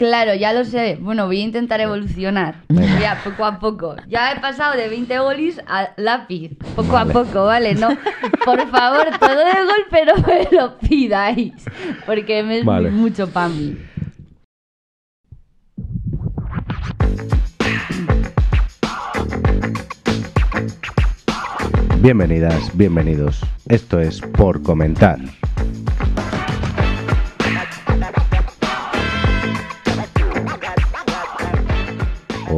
Claro, ya lo sé. Bueno, voy a intentar evolucionar. Ya, poco a poco. Ya he pasado de 20 golis a lápiz. Poco Vale. a poco, ¿vale? No, por favor, todo de golpe no me lo pidáis. Porque me es Vale. mucho para mí. Bienvenidas, bienvenidos. Esto es Por Comentar.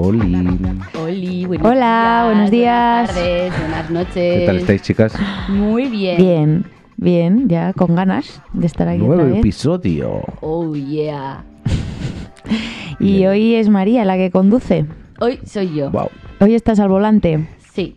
Oli. Oli, buenos Hola, buenos días. Buenas tardes, buenas noches. ¿Qué tal estáis, chicas? Muy bien. Bien, bien, ya con ganas de estar aquí Nuevo otra vez. episodio. Oh, yeah. Y Bien. hoy es María la que conduce. Hoy soy yo. Wow. Hoy estás al volante. Sí.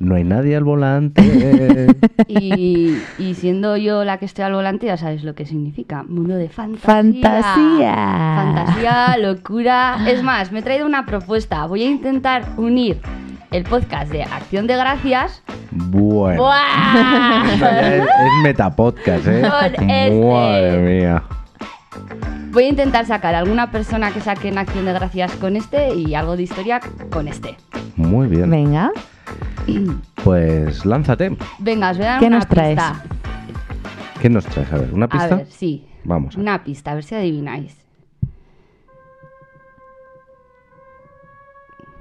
No hay nadie al volante. Y, y siendo yo la que estoy al volante, ya sabes lo que significa. Mundo de fantasía. Fantasía. Fantasía, locura. Es más, me he traído una propuesta. Voy a intentar unir el podcast de Acción de Gracias. bueno. Es, es metapodcast, ¿eh? Con este. Madre mía. Voy a intentar sacar alguna persona que saque en Acción de Gracias con este y algo de historia con este. Muy bien. Venga, Pues lánzate. Venga, os voy a dar ¿Qué una nos traes? pista. ¿Qué nos traes? A ver, ¿una A pista? ver, sí. Vamos. a- Una pista, a ver si adivináis.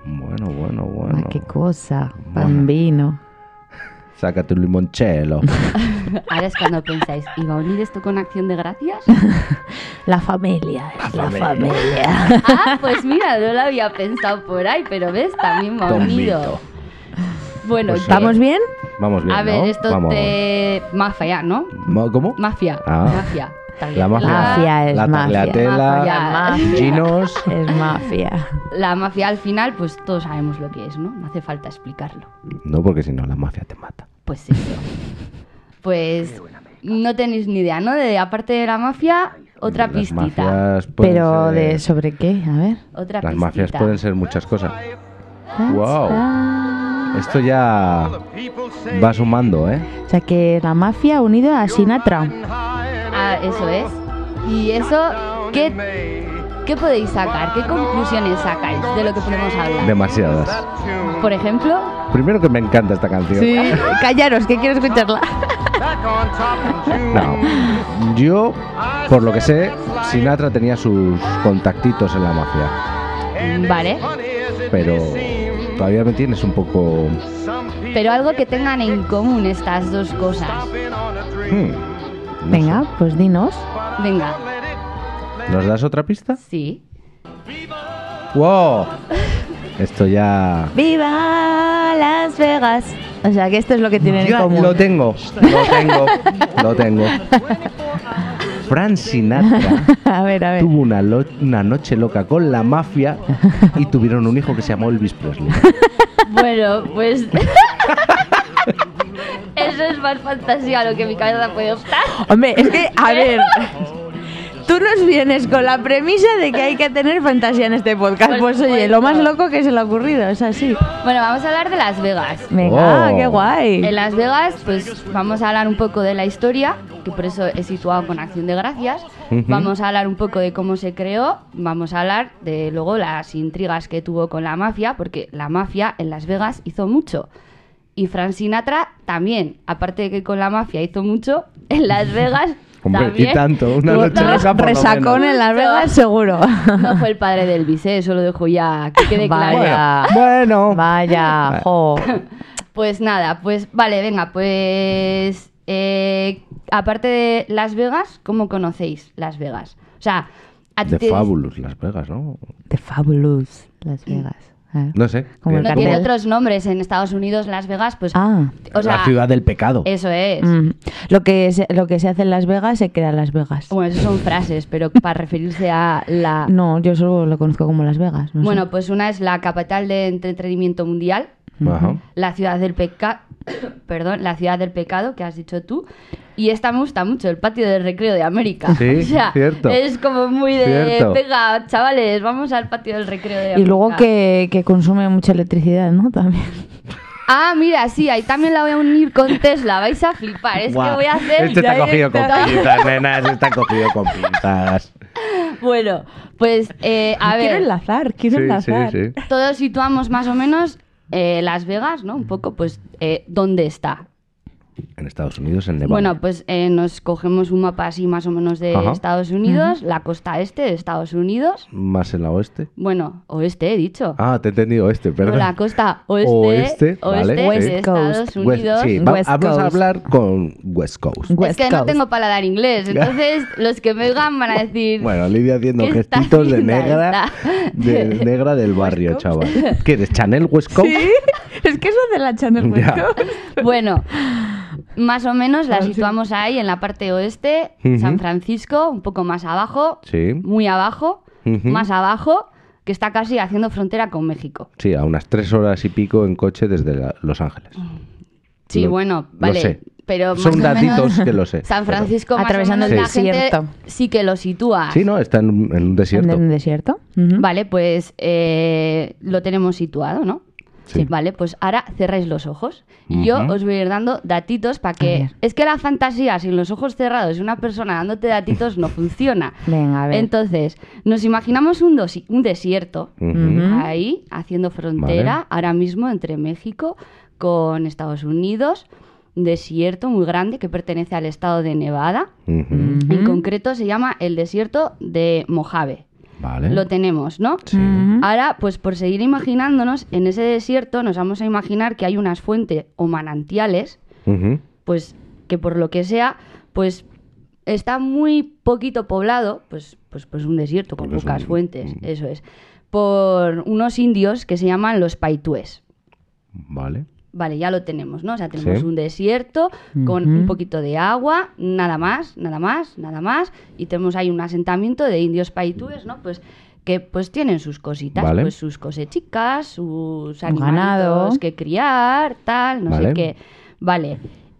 Bueno, bueno, bueno. Ah, qué cosa, Bueno. bambino. Sácate un limonchelo. Ahora es cuando pensáis, ¿y va a unir esto con Acción de Gracias? La familia, la familia. familia. Ah, pues mira, no lo había pensado por ahí, pero ves, también va unido. Tombito. Bueno, Pues ¿qué? ¿Vamos bien? Vamos bien, a ver, ¿no? esto Vamos. de mafia, ¿no? ¿Cómo? Mafia, Ah. mafia. La mafia. Mafia es la mafia. Mafia. Ginos. Es mafia. La mafia al final, pues todos sabemos lo que es, ¿no? No hace falta explicarlo. No, porque si no, la mafia te mata. Pues eso. Pues no tenéis ni idea, ¿no? De aparte de la mafia, otra Las pistita. mafias pueden Pero ser- de sobre qué, a ver. Otra Las pistita. mafias pueden ser muchas cosas. Wow. Ah. Esto ya va sumando, ¿eh? O sea que la mafia unido a Sinatra. Ah, eso es. Y eso, ¿qué, ¿qué podéis sacar? ¿Qué conclusiones sacáis de lo que podemos hablar? Demasiadas. Por ejemplo, Primero que me encanta esta canción. Sí, callaros, que quiero escucharla. No. Yo, por lo que sé, Sinatra tenía sus contactitos en la mafia. vale. Pero todavía me tienes un poco. Pero algo que tengan en común estas dos cosas. Hmm, no Venga, pues dinos. Venga. ¿Nos das otra pista? sí. ¡Wow! Esto ya. ¡Viva Las Vegas! O sea que esto es lo que tienen en común. lo tengo, lo tengo, lo tengo. Frank Sinatra a ver, a ver. tuvo una, lo- una noche loca con la mafia y tuvieron un hijo que se llamó Elvis Presley. Bueno, pues. Eso es más fantasía a lo que mi cabeza puede optar. Hombre, es que, a ver. Tú nos vienes con la premisa de que hay que tener fantasía en este podcast. Por Pues oye, lo más loco que se le ha ocurrido, es así. Bueno, vamos a hablar de Las Vegas. Venga, Oh. qué guay. En Las Vegas, pues vamos a hablar un poco de la historia, que por eso he situado con Acción de Gracias. Ujú. Vamos a hablar un poco de cómo se creó, vamos a hablar de luego las intrigas que tuvo con la mafia, porque la mafia en Las Vegas hizo mucho. Y Frank Sinatra también, aparte de que con la mafia hizo mucho, en Las Vegas Hombre, también. y tanto, una noche loca por lo Resacón menos. en Las Vegas, seguro. No fue el padre del Elvis, ¿eh? eso lo dejo ya que quede claro. Vaya. Bueno, Vaya, jo. Pues nada, pues vale, venga, pues eh, aparte de Las Vegas, ¿cómo conocéis Las Vegas? O sea, a ti de te- Fabulous, Las Vegas, ¿no? The Fabulous Las Vegas. ¿eh? No sé. Como no ¿Cómo? tiene otros nombres en Estados Unidos, Las Vegas, pues Ah. o sea, la ciudad del pecado. eso es. Mm. Lo, que se, lo que se hace en Las Vegas se queda en Las Vegas. Bueno, eso son frases, pero para referirse a la No, yo solo lo conozco como Las Vegas. no sé. Bueno, pues una es la capital de entretenimiento mundial, Ajá. la ciudad del pecado, perdón, la ciudad del pecado que has dicho tú. Y esta me gusta mucho, el patio del recreo de América. Sí, o sea, cierto. Es como muy de, Cierto. venga, chavales, vamos al patio del recreo de América. y luego que, que consume mucha electricidad, ¿no? También. Ah, mira, sí, ahí también la voy a unir con Tesla, vais a flipar. Es que voy a hacer... Este está cogido con pinzas, nenas, está cogido con pinzas. Bueno, pues eh, a quiero ver, enlazar, quiero Sí, sí, enlazar. sí. todos situamos más o menos eh, Las Vegas, ¿no? Un poco, pues, eh, ¿dónde está? En Estados Unidos, en Nevada. Bueno, pues eh, nos cogemos un mapa así más o menos de Ajá. Estados Unidos, la costa este de Estados Unidos. Más en la oeste. Bueno, oeste he dicho. Ah, te he entendido este, No, perdón. la costa oeste, Oeste, oeste vale, de sí. Estados West West- Unidos. sí, va- West vamos a Coast. hablar con West Coast. West es que no Coast. tengo paladar inglés, entonces los que me oigan van a decir... Bueno, Lidia haciendo ¿Qué está gestitos de negra, de negra del barrio, Coast? chaval. ¿Qué eres? ¿Chanel West Coast? Sí, es que eso de la Channel West. Coast. Bueno, más o menos la Ah, sí. situamos ahí en la parte oeste. San Francisco, un poco más abajo, Sí. muy abajo, más abajo, que está casi haciendo frontera con México. Sí, a unas tres horas y pico en coche desde la- Los Ángeles. Sí, Lo- bueno, lo vale, sé. pero más Son datitos que lo sé. San pero- Francisco más Atravesando o menos el la gente desierto. sí que lo sitúa. Sí, no, está en, un- en un desierto. ¿En un desierto? Vale, pues eh, lo tenemos situado, ¿no? Sí. Vale, pues ahora cerráis los ojos. Y yo Ujú. os voy a ir dando datitos para que... Es que la fantasía sin los ojos cerrados y una persona dándote datitos no funciona. Venga, a ver. Entonces, nos imaginamos un, dosi- un desierto ahí, haciendo frontera, Vale. ahora mismo entre México con Estados Unidos. Un desierto muy grande que pertenece al estado de Nevada. En concreto se llama el desierto de Mojave. Vale. Lo tenemos, ¿no? Sí. Ahora, pues por seguir imaginándonos, en ese desierto nos vamos a imaginar que hay unas fuentes o manantiales, pues que por lo que sea, pues está muy poquito poblado, pues, pues, pues un desierto con Porque pocas un- fuentes, un- eso es, por unos indios que se llaman los paitúes. Vale. Vale, ya lo tenemos, ¿no? O sea, tenemos Sí. un desierto con un poquito de agua, nada más, nada más, nada más, y tenemos ahí un asentamiento de indios paitúes, ¿no? Pues que pues tienen sus cositas, Vale. pues sus cosechicas, sus animalitos que criar, tal, no Vale. sé qué. Vale.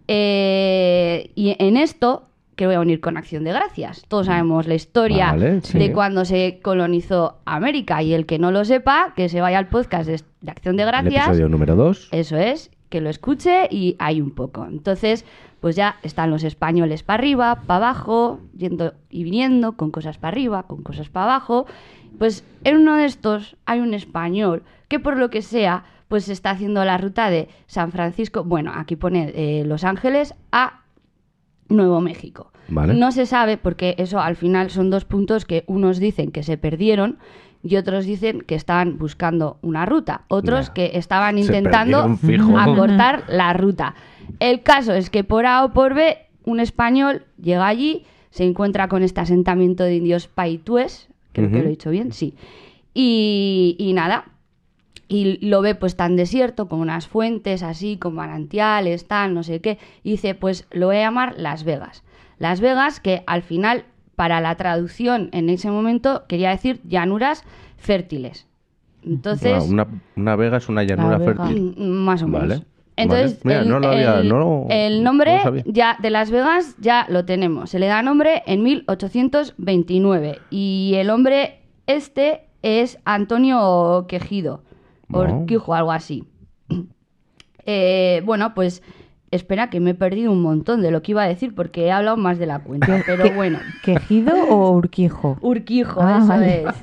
Eh, y en esto que voy a unir con Acción de Gracias. Todos sabemos la historia Vale, sí. de cuando se colonizó América y el que no lo sepa, que se vaya al podcast de, de Acción de El Gracias. episodio número 2. Eso es, que lo escuche y hay un poco. Entonces, pues ya están los españoles para arriba, para abajo, yendo y viniendo, con cosas para arriba, con cosas para abajo. Pues en uno de estos hay un español que por lo que sea, pues está haciendo la ruta de San Francisco, bueno, aquí pone eh, Los Ángeles a Nuevo México. Vale. No se sabe porque eso al final son dos puntos que unos dicen que se perdieron y otros dicen que estaban buscando una ruta. Otros que estaban intentando acortar la ruta. El caso es que por A o por B, un español llega allí, se encuentra con este asentamiento de indios paitúes, creo que lo he dicho bien, sí. Y, y nada, y lo ve pues tan desierto, con unas fuentes así, con manantiales, tal, no sé qué, y dice, pues lo voy a llamar Las Vegas. Las Vegas, que al final, para la traducción en ese momento, quería decir llanuras fértiles. Entonces, Ah, una, una vega es una llanura Vega. fértil. Mm, Más o menos. Vale, Entonces, vale. Mira, el, no lo había- el- no lo- el no nombre ya de Las Vegas ya lo tenemos. Se le da nombre en 1829 y el hombre este es Antonio Quejido. Orquijo, algo así. Eh, bueno, pues espera que me he perdido un montón de lo que iba a decir porque he hablado más de la cuenta, pero bueno. ¿Quejido o Urquijo? Urquijo, Ah, eso vale. es.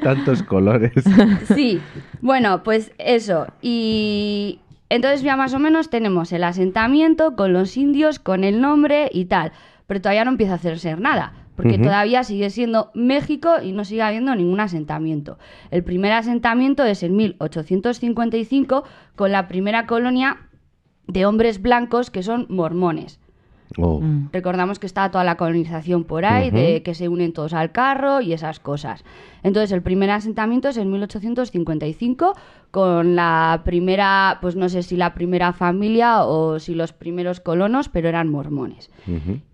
Tantos colores. Sí, bueno, pues eso. Y entonces ya más o menos tenemos el asentamiento con los indios, con el nombre y tal. Pero todavía no empieza a hacerse nada, porque todavía sigue siendo México y no sigue habiendo ningún asentamiento. El primer asentamiento es en 1855 con la primera colonia de hombres blancos que son mormones. Oh. Mm. Recordamos que está toda la colonización por ahí, de que se unen todos al carro y esas cosas. Entonces, el primer asentamiento es en 1855 con la primera, pues no sé si la primera familia o si los primeros colonos, pero eran mormones.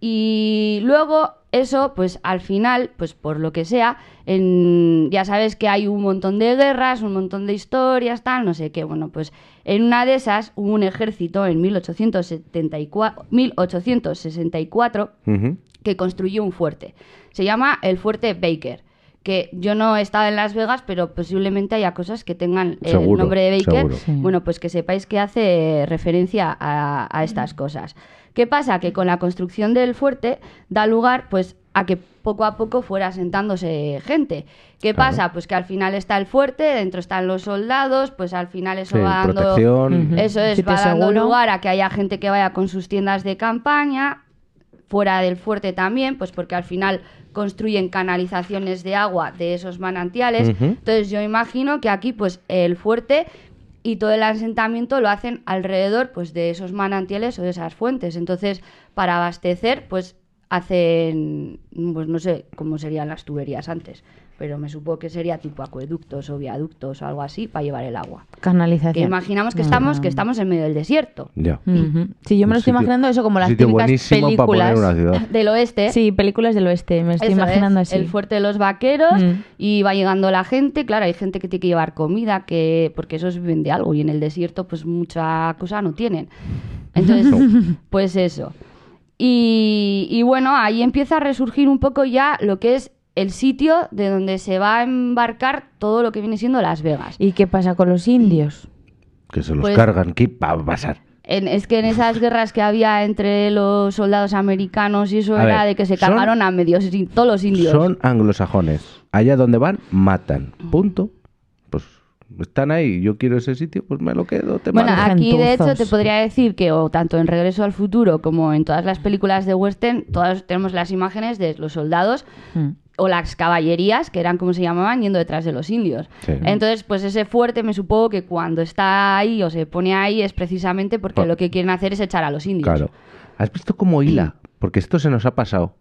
Y luego eso, pues al final, pues por lo que sea, en, ya sabes que hay un montón de guerras, un montón de historias, tal, no sé qué. Bueno, pues en una de esas hubo un ejército en 1874, 1864 Ujú. que construyó un fuerte. Se llama el Fuerte Baker. Que yo no he estado en Las Vegas, pero posiblemente haya cosas que tengan el Seguro, nombre de Baker. Sí. Bueno, pues que sepáis que hace referencia a, a estas cosas. ¿Qué pasa? Que con la construcción del fuerte da lugar pues a que poco a poco fuera asentándose gente. ¿Qué Claro. pasa? Pues que al final está el fuerte, dentro están los soldados, pues al final eso Sí, va dando protección. Eso es, va dando lugar a que haya gente que vaya con sus tiendas de campaña, fuera del fuerte también, pues porque al final construyen canalizaciones de agua de esos manantiales. Entonces yo imagino que aquí pues el fuerte y todo el asentamiento lo hacen alrededor pues de esos manantiales o de esas fuentes. Entonces, para abastecer, pues hacen, pues no sé cómo serían las tuberías antes, pero me supongo que sería tipo acueductos o viaductos o algo así para llevar el agua. Que Canalización. imaginamos que estamos, que Ah. estamos en medio del desierto. Ya. Sí, yo me Un lo estoy sitio- imaginando eso como las típicas películas. Del oeste. Sí, películas del oeste, me estoy Eso imaginando es, así. El fuerte de los vaqueros Mm. y va llegando la gente. Claro, hay gente que tiene que llevar comida, que porque esos viven de algo y en el desierto pues mucha cosa no tienen. Entonces, pues eso. Y, y bueno, ahí empieza a resurgir un poco ya lo que es el sitio de donde se va a embarcar todo lo que viene siendo Las Vegas. ¿Y qué pasa con los indios? Que se los Pues- cargan. ¿Qué va a pasar? En- es que en esas guerras que había entre los soldados americanos y eso A era ver, de que se son- cargaron a medios todos los indios. Son anglosajones. Allá donde van, matan. Punto. Pues están ahí. Yo quiero ese sitio, pues me lo quedo. Te Bueno, mando. aquí de hecho te podría decir que o tanto en Regreso al Futuro como en todas las películas de western, todas tenemos las imágenes de los soldados Mm. O las caballerías, que eran como se llamaban, yendo detrás de los indios. Sí. Entonces, pues ese fuerte me supongo que cuando está ahí o se pone ahí es precisamente porque lo que quieren hacer es echar a los indios. Claro. ¿Has visto cómo hila? Porque esto se nos ha pasado.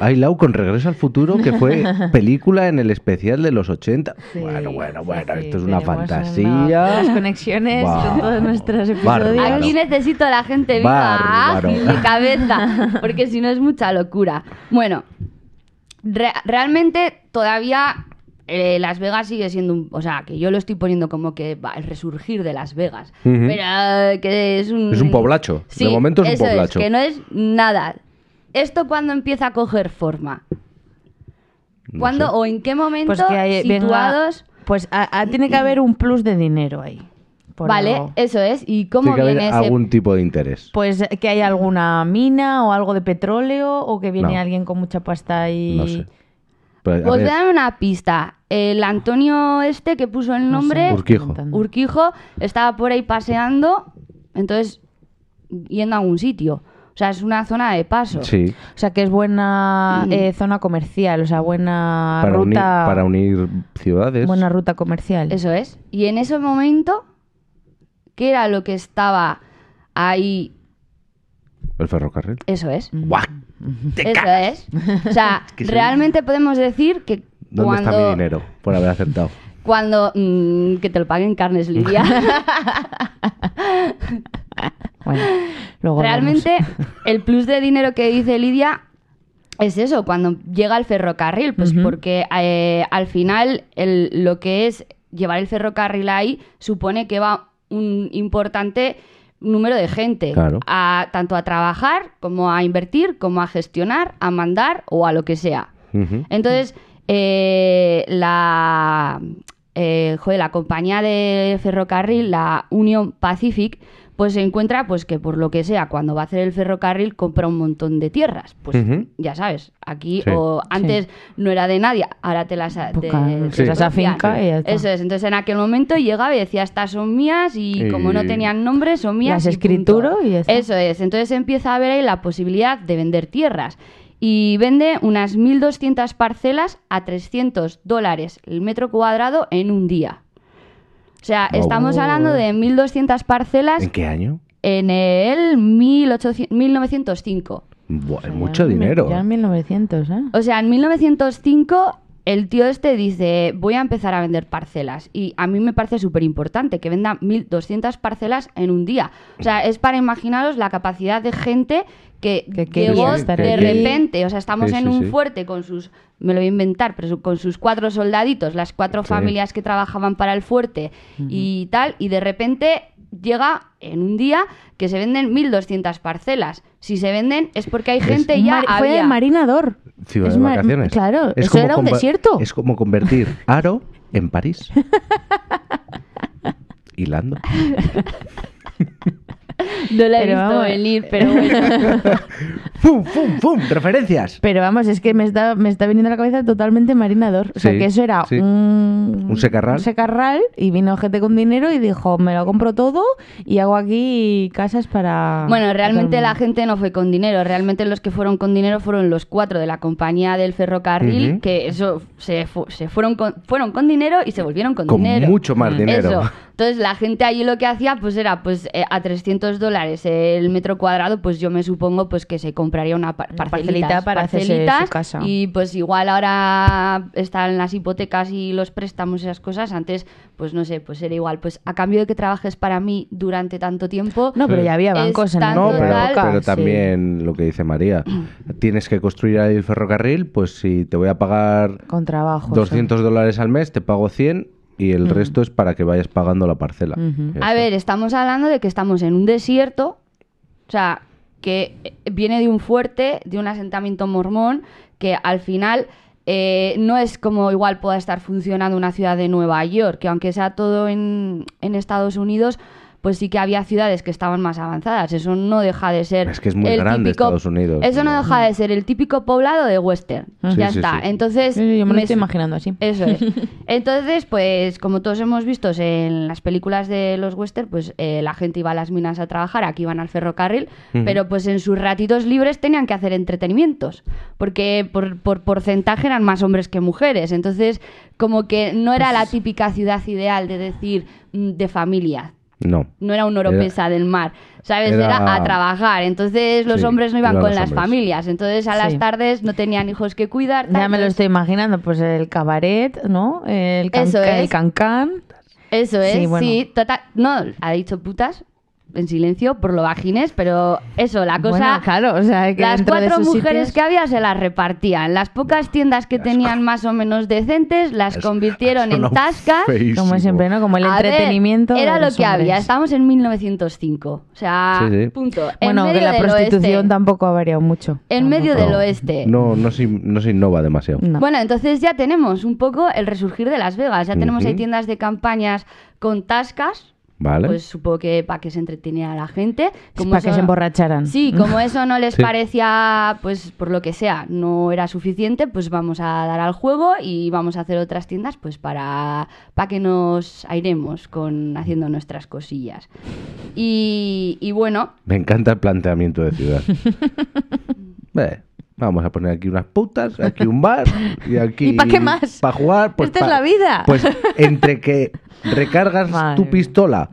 Ha hilado con Regreso al Futuro, que fue película en el especial de los 80. bueno, bueno, bueno, esto es una tenemos fantasía. unas conexiones Buah. con todos nuestros Bárbaro. episodios. Aquí necesito a la gente viva, Bárbaro. ágil de cabeza, porque si no es mucha locura. Bueno, re- realmente todavía eh, Las Vegas sigue siendo un... O sea, que yo lo estoy poniendo como que va el resurgir de Las Vegas. Pero eh, que es un... Es un poblacho. Sí, de momento es un poblacho. que no es nada. ¿Esto cuándo empieza a coger forma? No ¿Cuándo sé. o en qué momento Pues que hay- venga, situados... pues a- a- tiene que haber un plus de dinero ahí. Por Vale, algo. eso es. ¿Y Tiene cómo que haber viene ese algún tipo de interés. Pues que hay alguna mina o algo de petróleo o que viene No. alguien con mucha pasta y... No sé. Pero, a Pues voy ver, a dar una pista. El Antonio este que puso el No sé, nombre, Urquijo. Urquijo, estaba por ahí paseando, entonces yendo a algún sitio. O sea, es una zona de paso. Sí, O sea que es buena Mm. eh, zona comercial, o sea, buena para unir, ruta... para unir ciudades. Buena ruta comercial. Eso es. Y en ese momento, ¿qué era lo que estaba ahí? El ferrocarril. Eso es. ¡Guau! Te Eso cagas. es. O sea, que soy- realmente podemos decir que ¿Dónde cuando... está mi dinero por haber acertado? Cuando... mm, que te lo paguen carnes, Lidia. Bueno, luego Realmente, el plus de dinero que dice Lidia es eso, cuando llega el ferrocarril, pues porque eh, al final el- lo que es llevar el ferrocarril ahí supone que va un importante número de gente, Claro. a, tanto a trabajar como a invertir, como a gestionar, a mandar o a lo que sea. Entonces, eh, la, eh, joder, la compañía de ferrocarril, la Union Pacific, pues se encuentra pues que por lo que sea, cuando va a hacer el ferrocarril compra un montón de tierras. Pues ya sabes, aquí Sí. o antes no era de nadie, ahora te las te- finca y ya está. Eso es, entonces en aquel momento llegaba y decía, estas son mías y, Y- como no tenían nombre, son mías. Las y punto". escrituro y ya está. Eso es, entonces empieza a ver ahí la posibilidad de vender tierras y vende unas 1.200 parcelas a 300 dólares el metro cuadrado en un día. O sea, estamos hablando de 1.200 parcelas ¿En qué año? en el 1800 1905. Buah, es Ya mucho en mil- dinero. Ya en 1900, ¿eh? O sea, en 1905 el tío este dice, voy a empezar a vender parcelas. Y a mí me parece súper importante que venda 1.200 parcelas en un día. O sea, es para imaginaros la capacidad de gente que, llegó estar de repente. O sea, estamos Sí, en sí, un sí. fuerte con sus, me lo voy a inventar, pero su- con sus cuatro soldaditos, las cuatro Sí. familias que trabajaban para el fuerte y tal. Y de repente llega en un día que se venden 1.200 parcelas. Si se venden es porque hay gente ya Mar- Fue de había. marinador. Ciudad Es de vacaciones. Claro, Es eso era un desierto. Es como convertir Aro en París. Hilando. No la he Pero visto vamos. venir, pero bueno. ¡Fum, fum, fum! Referencias. Pero vamos, es que me está, me está viniendo a la cabeza totalmente marinador. O sea, Sí, que eso era sí. un... Un secarral. un secarral y vino gente con dinero y dijo, me lo compro todo y hago aquí casas para... Bueno, realmente la mundo". gente no fue con dinero. Realmente los que fueron con dinero fueron los cuatro de la compañía del ferrocarril, que eso se, fu- se fueron, con, fueron con dinero y se volvieron con, Con dinero. mucho más Mm. dinero. Eso. Entonces la gente allí lo que hacía pues era pues eh, a 300 dólares el metro cuadrado, pues yo me supongo pues que se compraría una par- parcelita parcelita para hacerse su casa. y pues igual ahora están las hipotecas y los préstamos y esas cosas, antes pues no sé, pues era igual, pues a cambio de que trabajes para mí durante tanto tiempo, No, pero ya había bancos en No, pero, pero sí. también lo que dice María. Tienes que construir ahí el ferrocarril, pues si te voy a pagar Con trabajo. 200 dólares al mes, te pago 100 y el resto es para que vayas pagando la parcela. A ver, estamos hablando de que estamos en un desierto, o sea, que eh, viene de un fuerte, de un asentamiento mormón, que al final eh, no es como igual pueda estar funcionando una ciudad de Nueva York, que aunque sea todo en, en Estados Unidos, pues sí que había ciudades que estaban más avanzadas. Eso no deja de ser. Es que es muy el grande típico- Estados Unidos. Eso no deja de ser el típico poblado de Western. Sí, ya sí, está. sí. Entonces. Sí, yo me lo me estoy imaginando así. eso es. Entonces, pues como todos hemos visto en las películas de los western, pues eh, la gente iba a las minas a trabajar, aquí iban al ferrocarril, pero pues en sus ratitos libres tenían que hacer entretenimientos, porque por, por porcentaje eran más hombres que mujeres. Entonces, como que no era Pues la típica ciudad ideal de decir mm, de familia. No. No era un oropesa del mar, ¿sabes? era- Era... a trabajar. Entonces los Sí, hombres no iban con las hombres. familias. Entonces a las Sí. tardes no tenían hijos que cuidar. Ya me lo entonces- estoy imaginando, pues el cabaret, ¿no? El, can Eso el cancán. Eso es, Sí, sí, bueno. total. No, ha dicho putas en silencio por lo bajines, pero eso, la cosa. Bueno, claro, o sea, que las de cuatro mujeres sitios- que había se las repartían. Las pocas tiendas que tenían más o menos decentes las Es- convirtieron en tascas. feísimo. Como siempre, ¿no? Como el A ver, entretenimiento. era de lo que había. Estamos en 1905. O sea, Sí, sí. punto. En Bueno, que medio la prostitución oeste. tampoco ha variado mucho. En medio del oeste. No, no se, no se innova demasiado. No. Bueno, entonces ya tenemos un poco el resurgir de Las Vegas. Ya tenemos ahí Ujú. tiendas de campañas con tascas. ¿Vale? Pues supongo que para que se entretenía la gente. para que se emborracharan. Sí, como eso no les Sí. parecía, pues por lo que sea, no era suficiente, pues vamos a dar al juego y vamos a hacer otras tiendas, pues para, para que nos airemos con haciendo nuestras cosillas. Y, y bueno, Me encanta el planteamiento de ciudad. Eh, vamos a poner aquí unas putas, aquí un bar y aquí... ¿Y pa' qué más? Para jugar, pues... Esta es la vida. Pues entre que recargas Madre tu pistola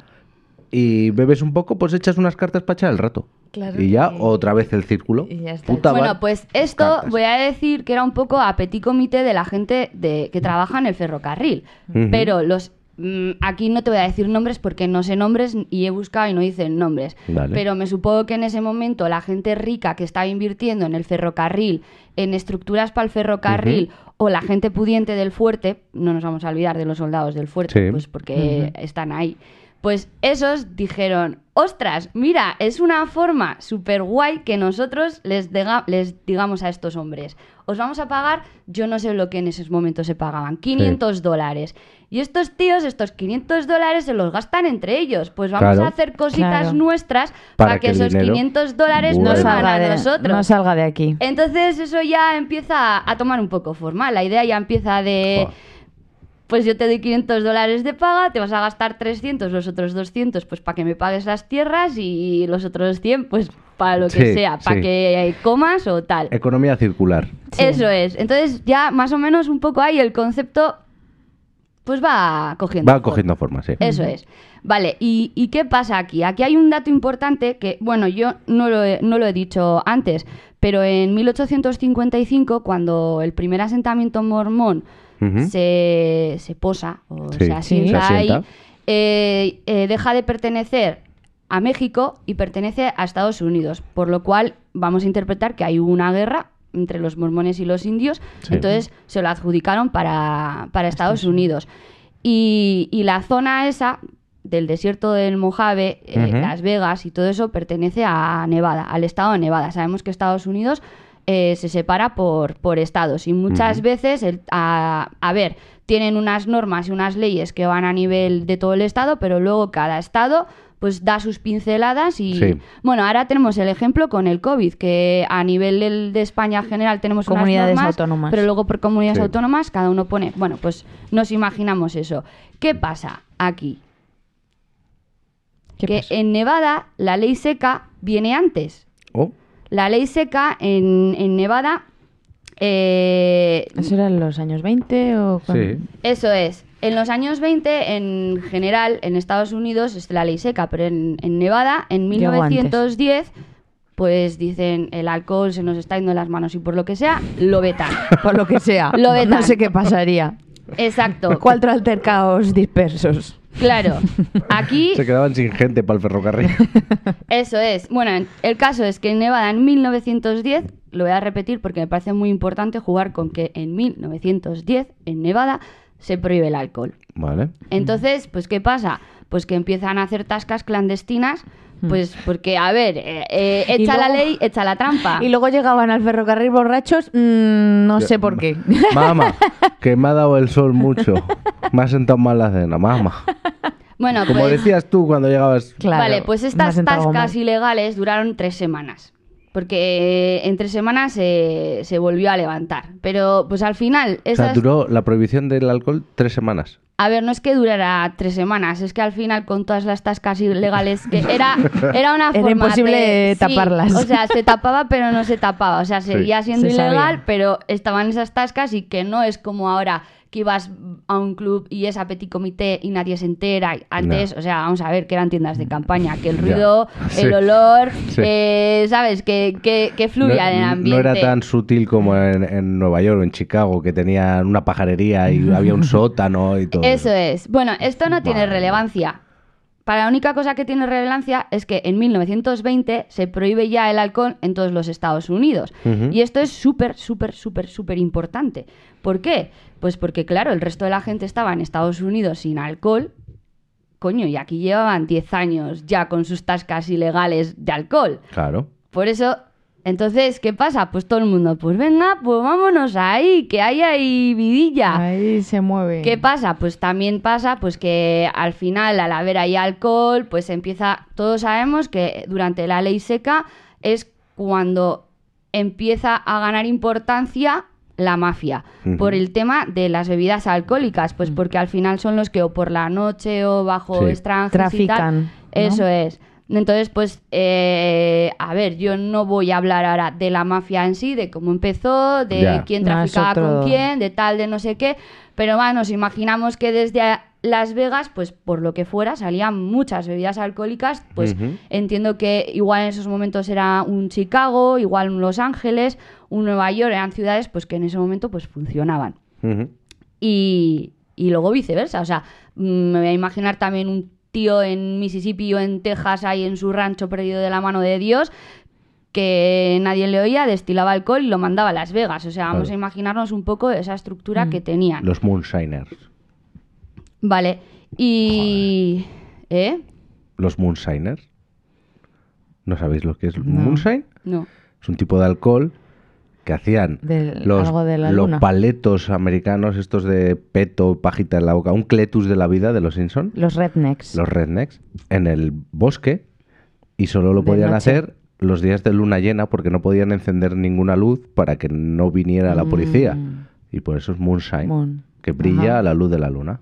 y bebes un poco, pues echas unas cartas para echar el rato. Claro y ya que- otra vez el círculo. Y ya está. Puta Bueno, pues esto cartas. voy a decir que era un poco a petit comité de la gente de, que trabaja en el ferrocarril. Pero los aquí no te voy a decir nombres porque no sé nombres y he buscado y no dicen nombres. Vale. Pero me supongo que en ese momento la gente rica que estaba invirtiendo en el ferrocarril, en estructuras para el ferrocarril o la gente pudiente del fuerte, no nos vamos a olvidar de los soldados del fuerte, Sí. pues porque están ahí. Pues esos dijeron, ostras, mira, es una forma súper guay que nosotros les digamos a estos hombres, os vamos a pagar, yo no sé lo que en esos momentos se pagaban, 500 dólares. Y estos tíos, estos 500 dólares se los gastan entre ellos. Pues vamos Claro. a hacer cositas Claro. nuestras Para para, que esos dinero 500 dólares vuelva. nos no, salgan salga a de, nosotros. no salga de aquí. Entonces eso ya empieza a tomar un poco forma. La idea ya empieza de... Joder. Pues yo te doy 500 dólares de paga, te vas a gastar 300, los otros 200 pues para que me pagues las tierras y los otros 100 pues para lo que Sí, sea, para sí. que comas o tal. Economía circular. Sí. Eso es. Entonces ya más o menos un poco ahí el concepto pues va cogiendo. Va forma. cogiendo forma, sí. Eso es. Vale, ¿y, y qué pasa aquí? Aquí hay un dato importante que, bueno, yo no lo he, no lo he dicho antes, pero en 1855, cuando el primer asentamiento mormón Se, se posa o Sí, se asienta se ahí, eh, eh, deja de pertenecer a México y pertenece a Estados Unidos, por lo cual vamos a interpretar que hay una guerra entre los mormones y los indios, Sí. entonces se lo adjudicaron para, para Estados Unidos. Y, y la zona esa del desierto del Mojave, eh. Las Vegas y todo eso pertenece a Nevada, al estado de Nevada. Sabemos que Estados Unidos eh, se separa por, por estados y muchas veces, el- a, a ver, tienen unas normas y unas leyes que van a nivel de todo el estado, pero luego cada estado pues da sus pinceladas y Sí. bueno, ahora tenemos el ejemplo con el COVID, que a nivel del- de España general tenemos unas Comunidades normas, autónomas. pero luego por comunidades Sí. autónomas cada uno pone, bueno, pues nos imaginamos eso. ¿Qué pasa aquí? ¿Qué que pasa? en Nevada la ley seca viene antes. Oh, La ley seca en, en Nevada, eh, ¿Eso era en los años 20 o cuándo? sí. eso es. En los años 20, en general, en Estados Unidos es la ley seca, pero en, en Nevada, en Llegó 1910, pues dicen el alcohol se nos está yendo de las manos y por lo que sea, lo vetan. Por lo que sea. Lo vetan. no sé qué pasaría. Exacto. Cuatro altercados dispersos. Claro. Aquí Se quedaban sin gente para el ferrocarril. Eso es. Bueno, el caso es que en Nevada en 1910, lo voy a repetir porque me parece muy importante jugar con que en 1910 en Nevada se prohíbe el alcohol. Vale. Entonces, pues ¿qué pasa? Pues que empiezan a hacer tascas clandestinas, pues porque, a ver, eh, eh, echa la ley, echa la trampa. Y luego llegaban al ferrocarril borrachos, mm, no sé por qué. Mamá, que me ha dado el sol mucho. Me ha sentado mal la cena, mamá. Bueno, Como pues, decías tú cuando llegabas. Claro, vale, pues estas tascas mal. ilegales duraron tres semanas. Porque eh, en tres semanas se, se volvió a levantar. Pero pues al final, O sea, esas duró la prohibición del alcohol tres semanas. A ver, no es que durara tres semanas, es que al final con todas las tascas ilegales que era, era una Era forma imposible de- sí, taparlas. o sea, se tapaba pero no se tapaba. O sea, seguía siendo se ilegal, sabía. pero estaban esas tascas y que no es como ahora que ibas a un club y es a petit comité y nadie se entera. Antes, No. o sea, vamos a ver que eran tiendas de campaña, que el ruido, Sí. el olor, Sí. eh, ¿sabes? Que, que, que fluía en el no, ambiente. no era tan sutil como en, en Nueva York o en Chicago, que tenían una pajarería y había un sótano y todo. Eso es. Bueno, esto no tiene relevancia. Para la única cosa que tiene relevancia es que en 1920 se prohíbe ya el alcohol en todos los Estados Unidos. Y esto es súper, súper, súper, súper importante. ¿Por qué? Pues porque, claro, el resto de la gente estaba en Estados Unidos sin alcohol. Coño, y aquí llevaban 10 años ya con sus tascas ilegales de alcohol. Claro. Por eso, entonces, ¿qué pasa? Pues todo el mundo, pues venga, pues vámonos ahí, que hay ahí vidilla. Ahí se mueve. ¿Qué pasa? Pues también pasa pues que al final, al haber ahí alcohol, pues empieza, todos sabemos que durante la ley seca es cuando empieza a ganar importancia la mafia por el tema de las bebidas alcohólicas, pues porque al final son los que o por la noche o bajo Sí. extranjeros y tal, Trafican, ¿no? Eso es. Entonces, pues, eh, a ver, yo no voy a hablar ahora de la mafia en sí, de cómo empezó, de Ya. quién traficaba otro- con quién, de tal, de no sé qué, pero bueno, nos imaginamos que desde Las Vegas, pues por lo que fuera, salían muchas bebidas alcohólicas, pues entiendo que igual en esos momentos era un Chicago, igual un Los Ángeles, un Nueva York, eran ciudades pues que en ese momento pues funcionaban y, y luego viceversa. O sea, mm, me voy a imaginar también un tío en Mississippi o en Texas, ahí en su rancho perdido de la mano de Dios, que nadie le oía, destilaba alcohol y lo mandaba a Las Vegas. O sea, vamos a imaginarnos un poco esa estructura que tenían. Los Moonshiners. Vale. Y... ¿Eh? Los Moonshiners. ¿No sabéis lo que es Moonshine? No. Es un tipo de alcohol que hacían Del- los, algo de la los luna. paletos americanos, estos de peto, pajita en la boca, un cletus de la vida de los Simpson, Los rednecks. los rednecks, en el bosque y solo lo De podían noche. hacer los días de luna llena porque no podían encender ninguna luz para que no viniera la policía. Mm. Y por eso es Moonshine, Moon. que brilla Ajá. a la luz de la luna.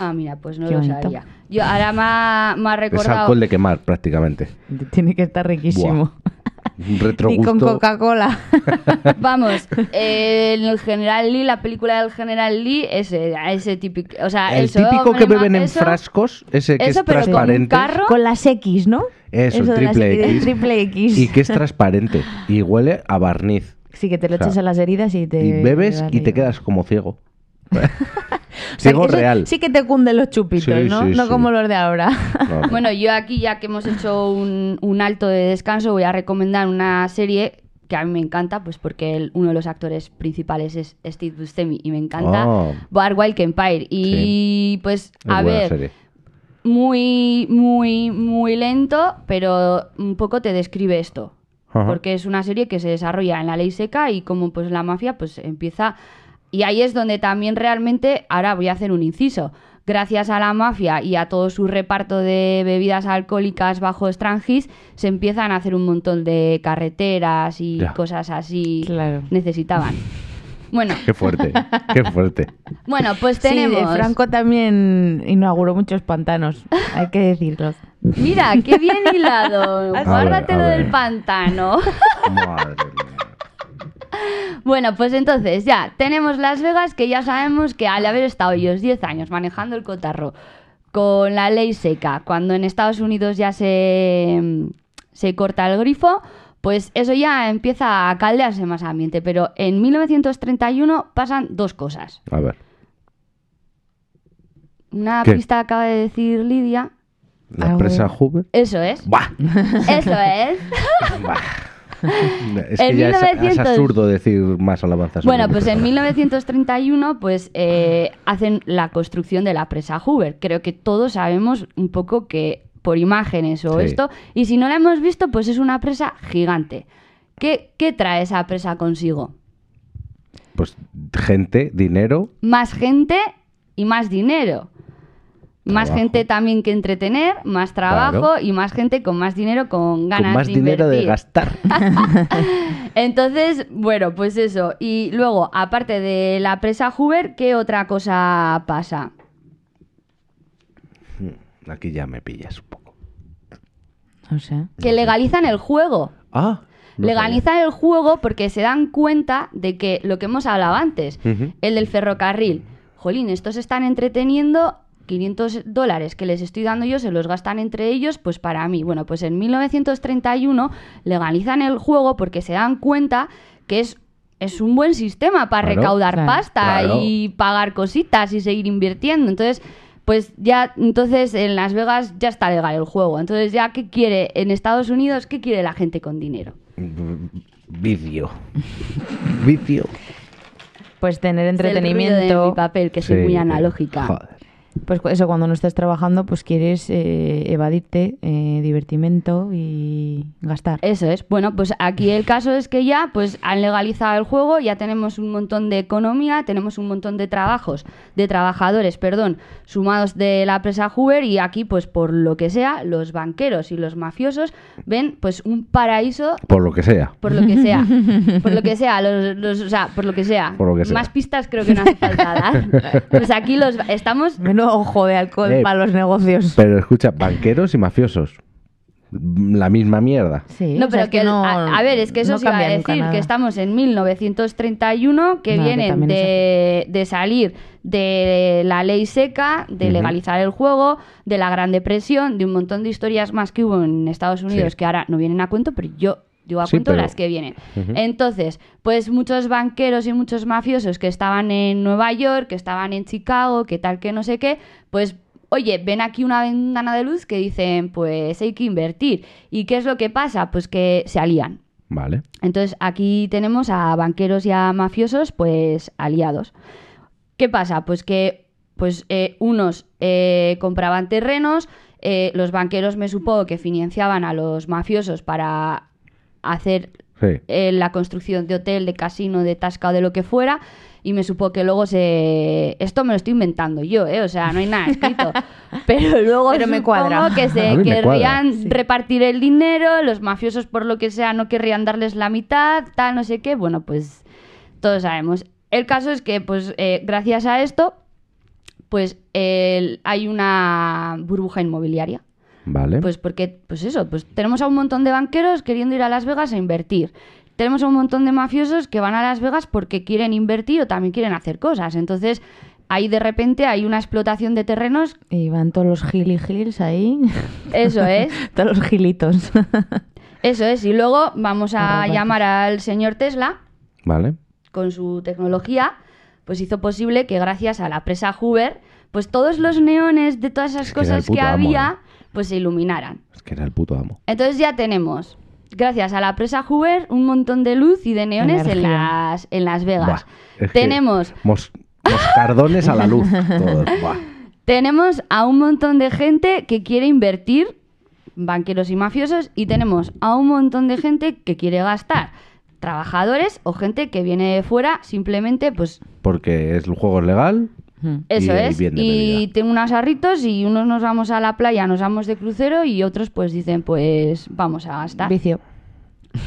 Ah, mira, pues no Qué lo bonito. sabía. Yo ahora me ha, me ha Es recordado... alcohol de quemar prácticamente. Tiene que estar riquísimo. Y retrogusto. con Coca-Cola. Vamos, eh, el general Lee, la película del general Lee, ese, ese típico, o sea, El eso, típico que beben en eso- frascos, ese que eso, es pero con un transparente. carro. con las X, ¿no? Eso, las triple X. triple X. Y que es transparente y huele a barniz. Sí, que te lo O sea, echas en las heridas y te... y bebes y te quedas como ciego. O sea, real. Sí que te cunden los chupitos, Sí, ¿no? sí, no sí. como los de ahora. No, no. Bueno, yo aquí, ya que hemos hecho un, un alto de descanso, voy a recomendar una serie que a mí me encanta, pues porque el- uno de los actores principales es Steve Buscemi y me encanta, Oh. Boardwalk Empire. Y pues, a ver, serie. muy, muy, muy lento, pero un poco te describe esto. Ajá. Porque es una serie que se desarrolla en la ley seca y como pues la mafia pues empieza... Y ahí es donde también realmente, ahora voy a hacer un inciso, gracias a la mafia y a todo su reparto de bebidas alcohólicas bajo Strangis, se empiezan a hacer un montón de carreteras y Ya. cosas así Claro. necesitaban. Bueno, Qué fuerte, qué fuerte. bueno, pues Sí, tenemos. Franco también inauguró muchos pantanos, hay que decirlo. Mira, qué bien hilado. Guárdatelo del pantano. Madre mía. Bueno, pues entonces ya tenemos Las Vegas que ya sabemos que al haber estado ellos 10 años manejando el cotarro con la ley seca, cuando en Estados Unidos ya se, se corta el grifo, pues eso ya empieza a caldearse más ambiente. Pero en 1931 pasan dos cosas. A ver, Una ¿Qué? pista acaba de decir Lidia. la presa Hoover. Eso es. ¡Buah! Eso es. Buah. Es En que ya es- es, 1900 absurdo decir más alabanzas. Bueno, pues en 1931 pues eh, hacen la construcción de la presa Hoover. Creo que todos sabemos un poco que por imágenes o Sí. esto, y si no la hemos visto, pues es una presa gigante. ¿Qué, qué trae esa presa consigo? Pues gente, dinero. Más gente y más dinero. Más Trabajo. gente también que entretener, más trabajo Claro. y más gente con más dinero, con ganas con más de dinero de gastar. Entonces, bueno, pues eso. Y luego, aparte de la presa Hoover, ¿qué otra cosa pasa? Aquí ya me pillas un poco. No sé. Que legalizan el juego. Ah, no legalizan el juego porque se dan cuenta de que lo que hemos hablado antes, el del ferrocarril, jolín, estos están entreteniendo 500 dólares que les estoy dando yo, se los gastan entre ellos, pues para mí. Bueno, pues en 1931 legalizan el juego porque se dan cuenta que es, es un buen sistema para Claro. recaudar Claro. pasta Claro. y pagar cositas y seguir invirtiendo. Entonces, pues ya, entonces en Las Vegas ya está legal el juego. Entonces ya, ¿qué quiere en Estados Unidos? ¿Qué quiere la gente con dinero? Vicio. Vicio. Pues tener Es el ruido de entretenimiento. mi papel, que soy Sí, muy analógica. joder. Pues eso, cuando no estás trabajando, pues quieres eh, evadirte, eh, divertimento y gastar. Eso es. Bueno, pues aquí el caso es que ya pues han legalizado el juego, ya tenemos un montón de economía, tenemos un montón de trabajos, de trabajadores, perdón, sumados de la presa Hoover y aquí pues por lo que sea, los banqueros y los mafiosos ven pues un paraíso Por lo que sea. por lo que sea, por lo que sea, los, los- o sea, por lo que sea. Por lo que sea. Más pistas creo que no hace falta dar. Pues aquí los estamos Menudo ojo de alcohol Eh, para los negocios. Pero escucha, banqueros y mafiosos. La misma mierda. Sí, No, o pero sea, que, el- a, a ver, es que eso no se iba a decir, que estamos en 1931, que No, que vienen de, de salir de la ley seca, de legalizar el juego, de la Gran Depresión, de un montón de historias más que hubo en Estados Unidos Sí. que ahora no vienen a cuento, pero yo digo a Sí, pero- las que vienen. Entonces, pues muchos banqueros y muchos mafiosos que estaban en Nueva York, que estaban en Chicago, que tal que no sé qué, pues oye, ven aquí una ventana de luz que dicen, pues hay que invertir. ¿Y qué es lo que pasa? Pues que se alían. Vale. Entonces aquí tenemos a banqueros y a mafiosos pues aliados. ¿Qué pasa? Pues que pues eh, unos eh, compraban terrenos, eh, los banqueros me supongo que financiaban a los mafiosos para hacer Sí. eh, la construcción de hotel, de casino, de tasca o de lo que fuera. Y me supo que luego se... Esto me lo estoy inventando yo, ¿eh? O sea, no hay nada escrito. Pero luego Pero me supongo cuadra. que se querrían cuadra. Sí. repartir el dinero, los mafiosos por lo que sea no querrían darles la mitad, tal, no sé qué. Bueno, pues todos sabemos. El caso es que, pues, eh, gracias a esto, pues hay una burbuja inmobiliaria. Vale. Pues porque, pues eso, pues tenemos a un montón de banqueros queriendo ir a Las Vegas a invertir. Tenemos a un montón de mafiosos que van a Las Vegas porque quieren invertir o también quieren hacer cosas. Entonces, ahí de repente hay una explotación de terrenos. Y van todos los gili gils ahí. Eso es, todos los gilitos. eso es. Y luego vamos a llamar al señor Tesla Vale. con su tecnología, pues hizo posible que gracias a la presa Hoover, pues todos los neones de todas esas Es que cosas que amo, había, ¿eh? Pues se iluminaran. Es que era el puto amo. Entonces ya tenemos, gracias a la presa Hoover, un montón de luz y de neones en las, en las Vegas. Buah, es que tenemos, mos- moscardones a la luz. todos. Buah. tenemos a un montón de gente que quiere invertir, banqueros y mafiosos, y tenemos a un montón de gente que quiere gastar, trabajadores o gente que viene de fuera simplemente pues Porque es el juego es legal. Eso Y- es. Y tengo unos arritos y unos nos vamos a la playa, nos vamos de crucero y otros pues dicen pues vamos a gastar. Vicio.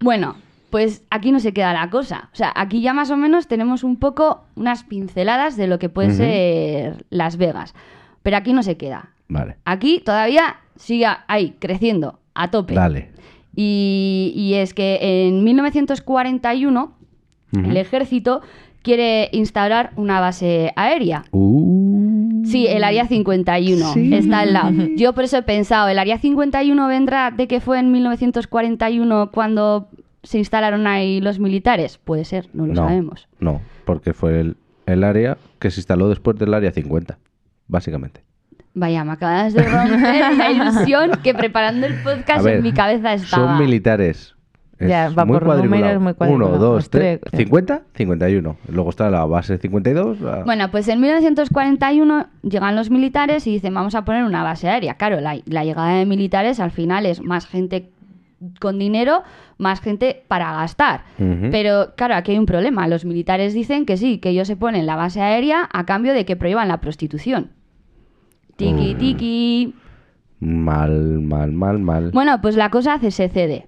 Bueno, pues aquí no se queda la cosa. O sea, aquí ya más o menos tenemos un poco unas pinceladas de lo que puede ser Las Vegas. Pero aquí no se queda. Vale. Aquí todavía sigue ahí, creciendo, a tope. Dale. Y, y es que en 1941 Ujú. el ejército quiere instaurar una base aérea. Uh. Sí, el área 51 Sí. está al lado. Yo por eso he pensado, ¿el área 51 vendrá de que fue en 1941 cuando se instalaron ahí los militares? Puede ser, no lo no, sabemos. No, porque fue el, el área que se instaló después del área 50, básicamente. Vaya, me acabas de romper la ilusión que preparando el podcast ver, en mi cabeza estaba. Son militares. Es Ya, va muy por números, muy cuadriculado. Uno, dos, Los tres. tres, sí. 50, 51. Luego está la base 52. la- Bueno, pues en 1941 llegan los militares y dicen, vamos a poner una base aérea. Claro, la, la llegada de militares al final es más gente con dinero, más gente para gastar. Pero claro, aquí hay un problema. Los militares dicen que sí, que ellos se ponen la base aérea a cambio de que prohíban la prostitución. Tiki, Mm. tiki. Mal, mal, mal, mal. Bueno, pues la cosa hace se cede.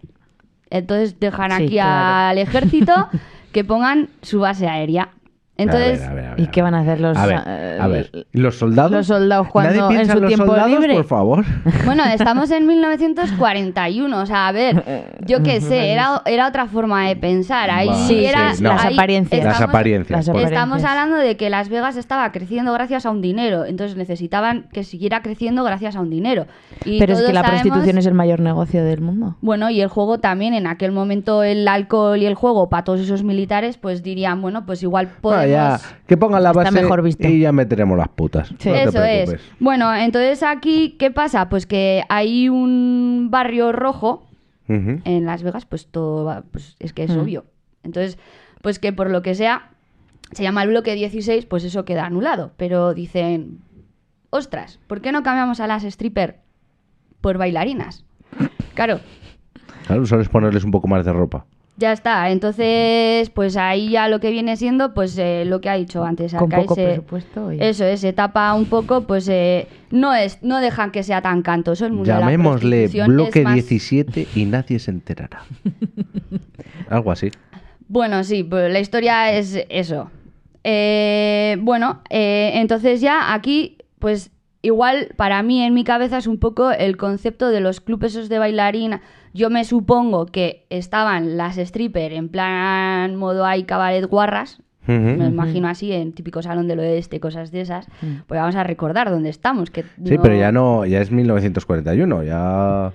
Entonces dejan Sí, aquí claro. al ejército que pongan su base aérea. Entonces, A ver, a ver, a ver, ¿Y qué van a hacer los, A ver, eh, a ver. ¿Los soldados? los soldados cuando- ¿Nadie en su los tiempo soldados, libre? por favor? Bueno, estamos en 1941, o sea, a ver, yo qué sé, era, era otra forma de pensar. Ahí Vale, Sí, era, sí, no. las apariencias. Las estamos- apariencias. Las por- apariencias. Estamos hablando de que Las Vegas estaba creciendo gracias a un dinero, entonces necesitaban que siguiera creciendo gracias a un dinero. Y Pero es que la sabemos- prostitución es el mayor negocio del mundo. Bueno, y el juego también, en aquel momento el alcohol y el juego para todos esos militares, pues dirían, bueno, pues igual podemos... Que pongan la base mejor visto. y ya meteremos las putas. Sí. No te Eso es. Bueno, entonces aquí, ¿qué pasa? Pues que hay un barrio rojo en Las Vegas, pues todo va- pues es que es Mm. obvio. Entonces, pues que por lo que sea, se llama el bloque 16, pues eso queda anulado. Pero dicen, ostras, ¿por qué no cambiamos a las stripper por bailarinas? Claro, Claro, solo es ponerles un poco más de ropa. Ya está. Entonces, pues ahí ya lo que viene siendo, pues eh, lo que ha dicho antes. Con poco ese- presupuesto. y- Eso es, se tapa un poco, pues eh, no es, no dejan que sea tan cantoso el mundo de la Llamémosle bloque es más- 17 y nadie se enterará. Algo así. Bueno, sí, pues la historia es eso. Eh, bueno, eh, entonces ya aquí, pues igual para mí en mi cabeza es un poco el concepto de los clubes esos de bailarina. Yo me supongo que estaban las stripper en plan modo hay cabaret guarras. Me imagino así, en típico salón del oeste, cosas de esas. Mm. Pues vamos a recordar dónde estamos. Que Sí, no- pero ya no, ya es 1941, ya...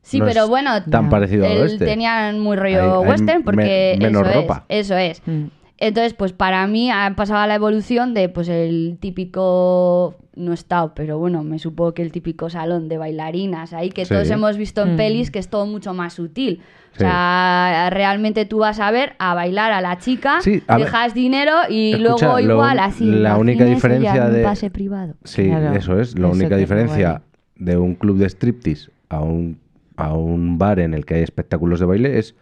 Sí, no pero es bueno, tan parecido al oeste. tenían muy rollo Hay- hay western porque me- menos eso ropa. es, eso es. Mm. Entonces, pues para mí ha pasado la evolución de pues el típico no he estado, pero bueno, me supongo que el típico salón de bailarinas ahí que Sí. todos hemos visto en Mm. pelis que es todo mucho más sutil. O sea, realmente tú vas a ver a bailar a la chica, Sí, a ver. dejas dinero y Escucha, luego lo- igual así. la única diferencia en un de- pase privado. Sí, Claro, eso es. La eso única diferencia de un club de striptease a un, a un bar en el que hay espectáculos de baile es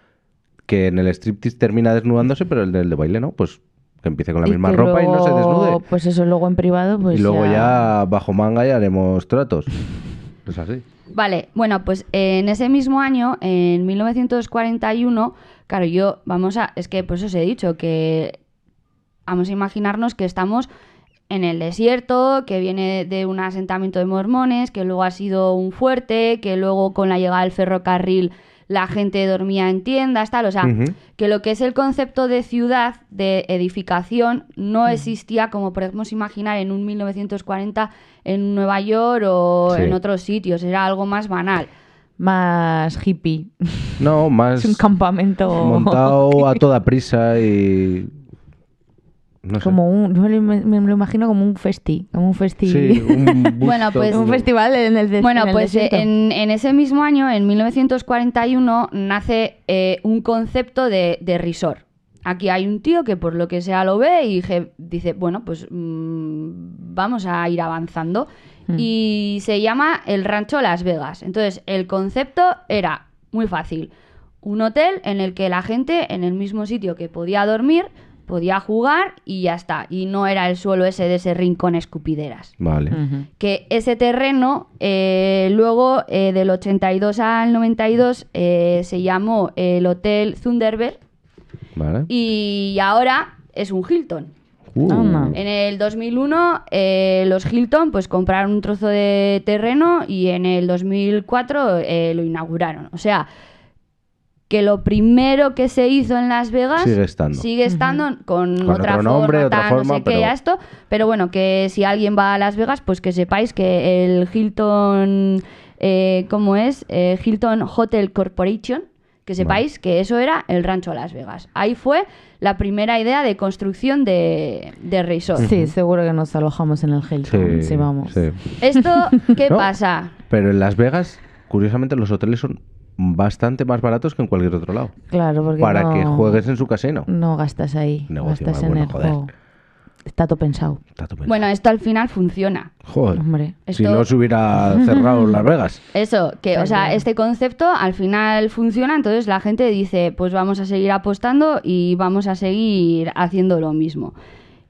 que en el striptease termina desnudándose, pero el del de baile no. Pues que empiece con la Y misma ropa y no se desnude. Pues eso luego en privado, pues y luego ya... bajo manga ya haremos tratos. Es así. Vale, bueno, pues eh, en ese mismo año, en 1941, claro, yo, vamos a, es que pues os he dicho que vamos a imaginarnos que estamos en el desierto, que viene de un asentamiento de mormones, que luego ha sido un fuerte, que luego con la llegada del ferrocarril la gente dormía en tiendas, tal, o sea, que lo que es el concepto de ciudad, de edificación, no existía como podemos imaginar en un 1940 en Nueva York o Sí. en otros sitios, era algo más banal. más hippie. No, más Es un campamento montado a toda prisa y... No sé. como un, yo me lo, me- me lo imagino como un festi, como un festi, Sí, un Bueno, pues- un festival en el, Bueno, en el pues eh, en, en ese mismo año, en 1941, nace eh, un concepto de, de resort. Aquí hay un tío que por lo que sea lo ve y dice, bueno, pues mm, vamos a ir avanzando. Mm. Y se llama el Rancho Las Vegas. Entonces, el concepto era muy fácil. Un hotel en el que la gente, en el mismo sitio que podía dormir, podía jugar y ya está. Y no era el suelo ese de ese rincón escupideras. Vale. Que ese terreno, eh, luego eh, del 82 al 92, eh, se llamó el Hotel Thunderbird Vale. y ahora es un Hilton. Uh. En el 2001 eh, los Hilton pues compraron un trozo de terreno y en el 2004 eh, lo inauguraron. O sea, que lo primero que se hizo en Las Vegas Sigue estando. sigue estando con, Con otra otro nombre, forma, otra tal, forma, no sé qué, pero- ya esto. Pero bueno, que si alguien va a Las Vegas, pues que sepáis que el Hilton, eh, ¿cómo es? Eh, Hilton Hotel Corporation, que sepáis que eso era el rancho Las Vegas. Ahí fue la primera idea de construcción de, de resort. Sí, seguro que nos alojamos en el Hilton. Sí, vamos. sí. ¿Esto qué No. pasa? Pero en Las Vegas, curiosamente, los hoteles son bastante más baratos que en cualquier otro lado. Claro, porque Para no, que juegues en su casino. no gastas ahí, Negocio gastas en bueno, el joder. juego. Está todo pensado. Bueno, esto al final funciona. Joder. Hombre. Si no se hubiera cerrado Las Vegas. Eso, que, o sea, este concepto al final funciona, entonces la gente dice, pues vamos a seguir apostando y vamos a seguir haciendo lo mismo.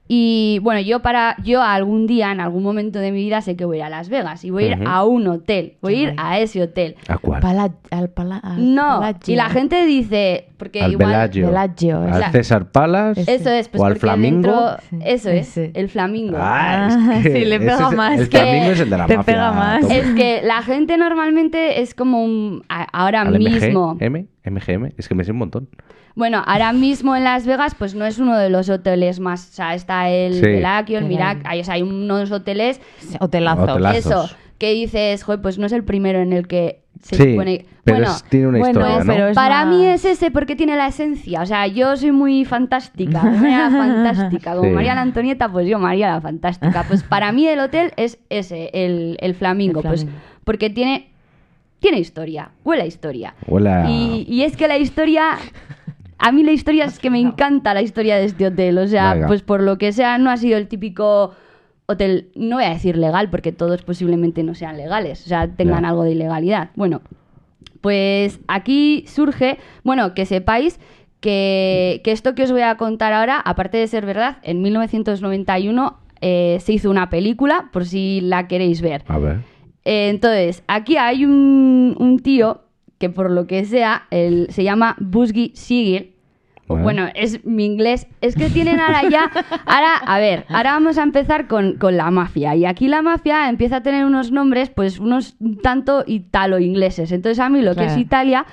Y bueno, yo para yo algún día, en algún momento de mi vida, sé que voy a ir a Las Vegas y voy a ir a un hotel, voy a ir a ese hotel. ¿A cuál? Pala- al pala- al No, Palagio. y la gente dice, porque Al igual... Bellagio. Bellagio, Al la- César Palace. Ese. Eso es, pues ¿O al Flamingo? dentro- Sí, Eso es, ese. el flamingo. Ah, Ah, es que sí, le pega es- más El que- flamingo es el de la te mafia. pega más. Es que la gente normalmente es como un... Ahora Al mismo... MG, M, MGM, es que me sé un montón. Bueno, ahora mismo en Las Vegas, pues no es uno de los hoteles más. O sea, está el Sí. El Mirac. Hay, o sea, hay unos hoteles. Hotelazos. Hotelazos. Eso, que dices, joder, pues no es el primero en el que se Sí, supone. pero bueno, es- tiene una bueno, historia, ¿no? pero es para más- mí es ese porque tiene la esencia. O sea, yo soy muy fantástica, de manera fantástica. Como Sí. María la Antonieta, pues yo María la Fantástica. Pues para mí el hotel es ese, el, el flamingo. El Pues porque tiene, tiene historia, huele a historia. Huele a- Y, y es que la historia. A mí la historia es que me encanta la historia de este hotel. O sea, Venga. pues por lo que sea, no ha sido el típico hotel, no voy a decir legal, porque todos posiblemente no sean legales, o sea, tengan algo de ilegalidad. Bueno, pues aquí surge, bueno, que sepáis que, que esto que os voy a contar ahora, aparte de ser verdad, en 1991 eh, se hizo una película, por si la queréis ver. A ver. Eh, entonces, aquí hay un, un tío que por lo que sea, él, se llama. O, Vale. Bueno, es mi inglés. Es que tienen ahora ya... Ahora, a ver, ahora vamos a empezar con, con la mafia. Y aquí la mafia empieza a tener unos nombres, pues unos un tanto italo-ingleses. Entonces a mí lo que es. Italia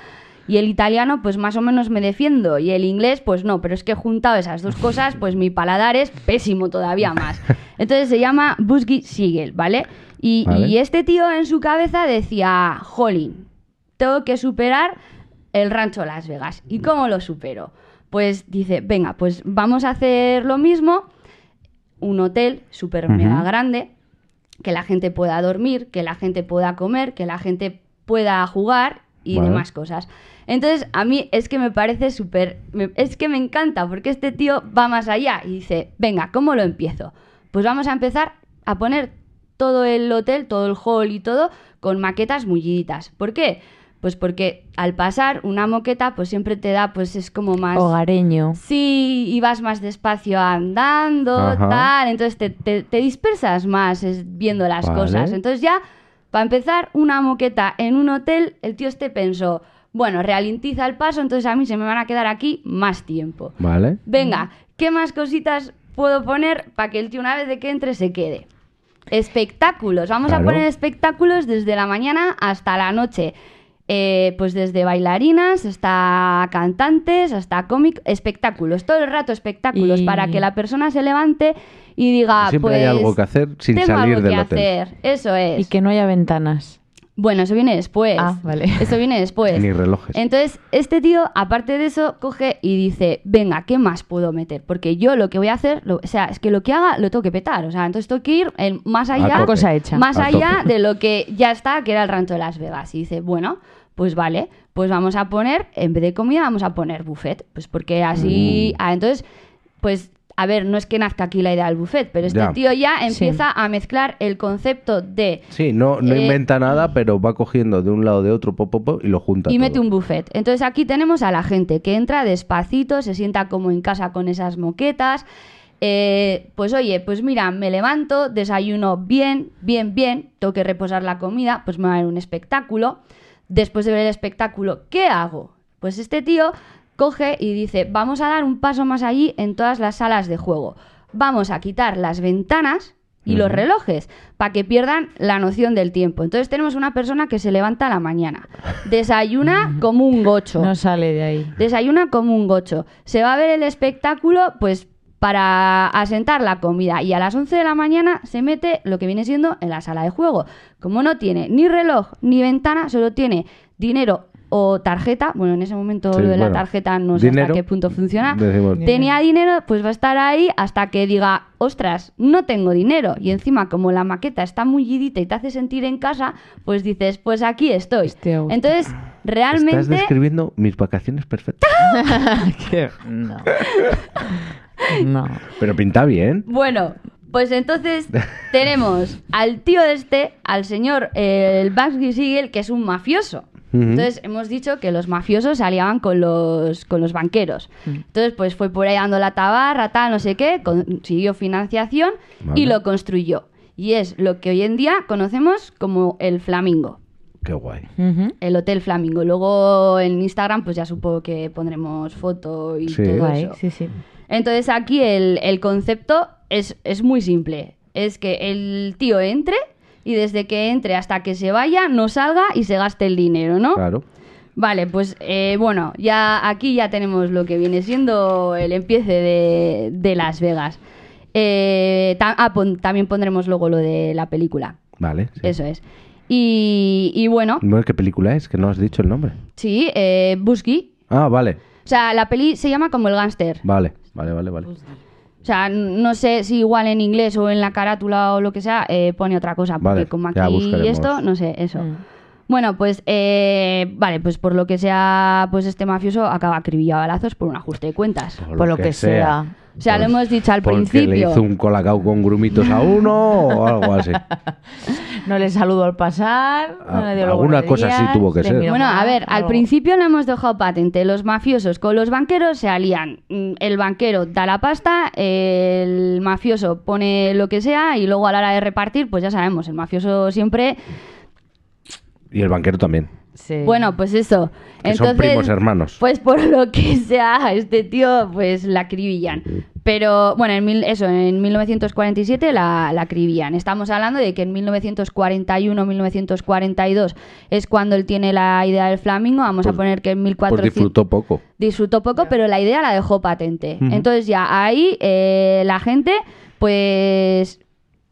y el italiano, pues más o menos me defiendo. Y el inglés, pues no. Pero es que juntado esas dos cosas, pues mi paladar es pésimo todavía más. Entonces se llama Busgy Siegel, ¿vale? Y, Vale. y este tío en su cabeza decía, jolín, tengo que superar el rancho Las Vegas. ¿Y cómo lo supero? Pues dice, venga, pues vamos a hacer lo mismo, un hotel súper mega grande, que la gente pueda dormir, que la gente pueda comer, que la gente pueda jugar y demás cosas. Entonces, a mí es que me parece súper... Es que me encanta, porque este tío va más allá y dice, venga, ¿cómo lo empiezo? Pues vamos a empezar a poner todo el hotel, todo el hall y todo con maquetas mulliditas. ¿Por qué? Pues porque al pasar una moqueta, pues siempre te da, pues es como más... Hogareño. Sí, y vas más despacio andando, Ajá. tal, entonces te, te- te dispersas más es- viendo las Vale. cosas. Entonces ya, para empezar, una moqueta en un hotel, el tío este pensó, bueno, ralentiza el paso, entonces a mí se me van a quedar aquí más tiempo. Vale. Venga, ¿qué más cositas puedo poner para que el tío una vez de que entre se quede? Espectáculos. Vamos Claro. a poner espectáculos desde la mañana hasta la noche. Eh, pues desde bailarinas hasta cantantes, hasta cómicos, espectáculos, todo el rato espectáculos Y- para que la persona se levante y diga, Siempre pues hay algo que hacer sin tengo salir algo del que hotel. hacer, eso es. Y que no haya ventanas. Bueno, eso viene después. Ah, vale. Eso viene después. Ni relojes. Entonces, este tío, aparte de eso, coge y dice, venga, ¿qué más puedo meter? Porque yo lo que voy a hacer, lo- o sea, es que lo que haga lo tengo que petar. O sea, entonces tengo que ir el- más allá. Cosa hecha. más A allá tope. de lo que ya está, que era el rancho de Las Vegas. Y dice, bueno, pues vale, pues vamos a poner, en vez de comida, vamos a poner buffet. Pues porque así, Mm. ah, entonces, pues a ver, no es que nazca aquí la idea del buffet, pero este Ya. tío ya empieza a mezclar el concepto de Sí, no, no Eh, inventa nada, pero va cogiendo de un lado de otro pop, pop, pop, y lo junta. y mete un buffet. Entonces aquí tenemos a la gente que entra despacito, se sienta como en casa con esas moquetas. eh, pues oye, pues mira, me levanto, desayuno bien, bien, bien, tengo que reposar la comida, pues me va a ver un espectáculo. Después de ver el espectáculo, ¿qué hago? Pues este tío coge y dice, vamos a dar un paso más allí en todas las salas de juego. Vamos a quitar las ventanas y los relojes para que pierdan la noción del tiempo. Entonces tenemos una persona que se levanta a la mañana, desayuna como un gocho, No sale de ahí. desayuna como un gocho, se va a ver el espectáculo pues para asentar la comida y a las 11 de la mañana se mete lo que viene siendo en la sala de juego. Como no tiene ni reloj ni ventana, solo tiene dinero o tarjeta, bueno, en ese momento Sí, lo de la tarjeta no sé hasta qué punto funciona, decimos- tenía dinero, pues va a estar ahí hasta que diga, ostras, no tengo dinero. Y encima, como la maqueta está mullidita y te hace sentir en casa, pues dices, pues aquí estoy. Gusto. Entonces, Estás realmente, describiendo mis vacaciones perfectas. No. No. Pero pinta bien. bueno, pues entonces tenemos al tío este, al señor eh, el Bugsy Siegel, que es un mafioso. Entonces hemos dicho que los mafiosos se aliaban con los, con los banqueros. Entonces pues fue por ahí dando la tabarra, tal, no sé qué, consiguió financiación y lo construyó. Y es lo que hoy en día conocemos como el Flamingo. Qué guay. El Hotel Flamingo. Luego en Instagram pues ya supongo que pondremos foto y Sí. todo Guay, eso. sí, sí. Entonces aquí el, el concepto es, es muy simple. Es que el tío entre y desde que entre hasta que se vaya no salga y se gaste el dinero, ¿no? Claro. Vale, pues eh, bueno, ya aquí ya tenemos lo que viene siendo el empiece de, de Las Vegas. Eh, ta- ah, pon- también pondremos luego lo de la película. Vale. sí. Eso es. Y, y bueno, Bueno, ¿Qué película es? Que no has dicho el nombre. sí, eh, Busky. Ah, vale. O sea, la peli se llama como el gángster. Vale, vale, vale, vale. O sea, no sé si igual en inglés o en la carátula o lo que sea eh, pone otra cosa, porque Vale, como aquí buscaremos. esto, no sé, eso. Mm. Bueno, pues, eh, vale, pues por lo que sea, pues este mafioso acaba acribillado a balazos por un ajuste de cuentas. Por lo que sea. O sea, lo hemos dicho al Porque le principio. hizo un colacao con grumitos a uno o algo así. No le saludó al pasar. no Ah, le dio alguna cosa sí tuvo que le ser. Bueno, a ver, al principio lo hemos dejado patente. Los mafiosos con los banqueros se alían. Mm, El banquero da la pasta, el mafioso pone lo que sea y luego a la hora de repartir, pues ya sabemos, el mafioso siempre... Y el banquero también. Sí. Bueno, pues eso. Que son primos hermanos. Pues por lo que sea, este tío, pues la acribillan. Pero bueno, en mil- eso, en 1947 la, la acribillan. Estamos hablando de que en 1941-1942 es cuando él tiene la idea del flamingo. Vamos a Pues- poner que en Pues 1400 disfrutó poco. disfrutó poco, pero la idea la dejó patente. Entonces ya ahí eh, la gente, pues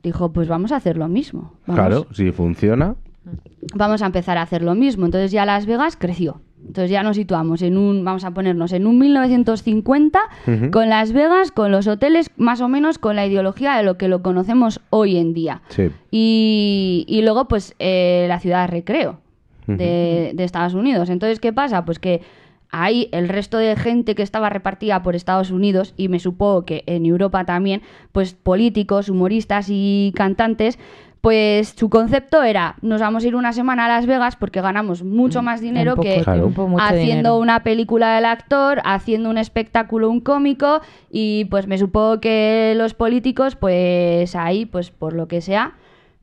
dijo, pues vamos a hacer lo mismo. Vamos, Claro, si funciona. Vamos a empezar a hacer lo mismo. Entonces ya Las Vegas creció. Entonces ya nos situamos en un, vamos a ponernos en un 1950 Ujú. con Las Vegas, con los hoteles más o menos con la ideología de lo que lo conocemos hoy en día. Sí. Y, y luego, pues, eh, la ciudad de recreo de, de Estados Unidos. Entonces, ¿qué pasa? Pues que ahí el resto de gente que estaba repartida por Estados Unidos, y me supongo que en Europa también, pues políticos, humoristas y cantantes, pues su concepto era, nos vamos a ir una semana a Las Vegas porque ganamos mucho más dinero que Claro. tiempo, mucho haciendo dinero. una película del actor, haciendo un espectáculo, un cómico, y pues me supongo que los políticos, pues ahí, pues por lo que sea,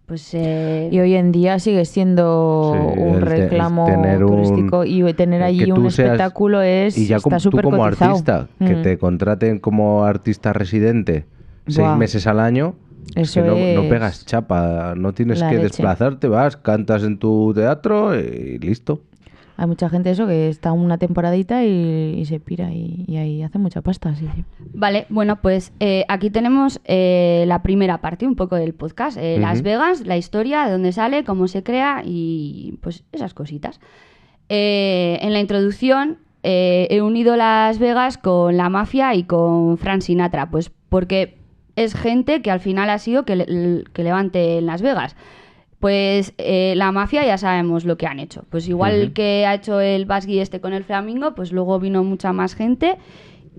pues eh, Y hoy en día sigue siendo Sí, un reclamo tener un- turístico y tener allí que un seas- espectáculo es Y ya está como, tú súper como cotizado. artista, que Mm. te contraten como artista residente seis meses al año, Eso que no, no pegas chapa, no tienes la que leche. desplazarte, vas, cantas en tu teatro y listo. Hay mucha gente eso que está una temporadita y, y se pira y, y ahí hace mucha pasta, sí, sí. Vale, bueno, pues eh, aquí tenemos eh, la primera parte un poco del podcast. eh, Las. Vegas, la historia, de dónde sale, cómo se crea y pues esas cositas. Eh, en la introducción eh, he unido Las Vegas con la mafia y con Frank Sinatra, pues porque es gente que al final ha sido que, le- que levante en Las Vegas. Pues eh, la mafia ya sabemos lo que han hecho. Pues igual que ha hecho el Basgui este con el Flamingo, pues luego vino mucha más gente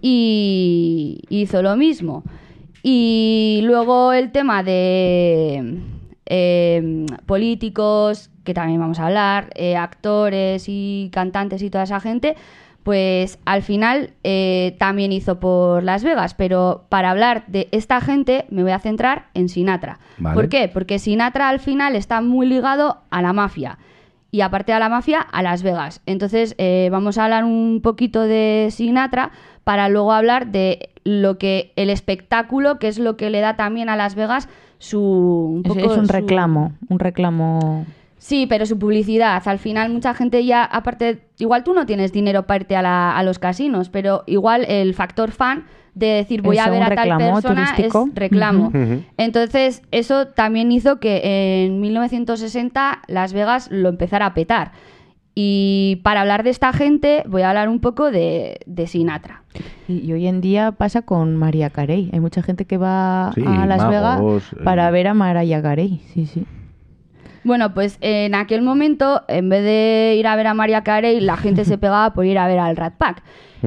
y hizo lo mismo. Y luego el tema de eh, políticos, que también vamos a hablar, eh, actores y cantantes y toda esa gente, pues al final eh, también hizo por Las Vegas, pero para hablar de esta gente me voy a centrar en Sinatra. Vale. ¿Por qué? Porque Sinatra al final está muy ligado a la mafia y aparte de la mafia, a Las Vegas. Entonces eh, vamos a hablar un poquito de Sinatra para luego hablar de lo que el espectáculo, que es lo que le da también a Las Vegas su... Un Es, poco es un su- reclamo, un reclamo. Sí, pero su publicidad. Al final mucha gente ya, aparte, igual tú no tienes dinero para irte a, la- a los casinos, pero igual el factor fan de decir voy a ver a tal persona turístico. es reclamo. Ujú. Ujú. Entonces eso también hizo que en 1960 Las Vegas lo empezara a petar. Y para hablar de esta gente voy a hablar un poco de, de Sinatra. Y, y hoy en día pasa con María Carey. Hay mucha gente que va Sí, a Las magos, Vegas para eh. ver a Mariah Carey. Sí, sí. Bueno, pues en aquel momento, en vez de ir a ver a María Carey, la gente se pegaba por ir a ver al Rat Pack.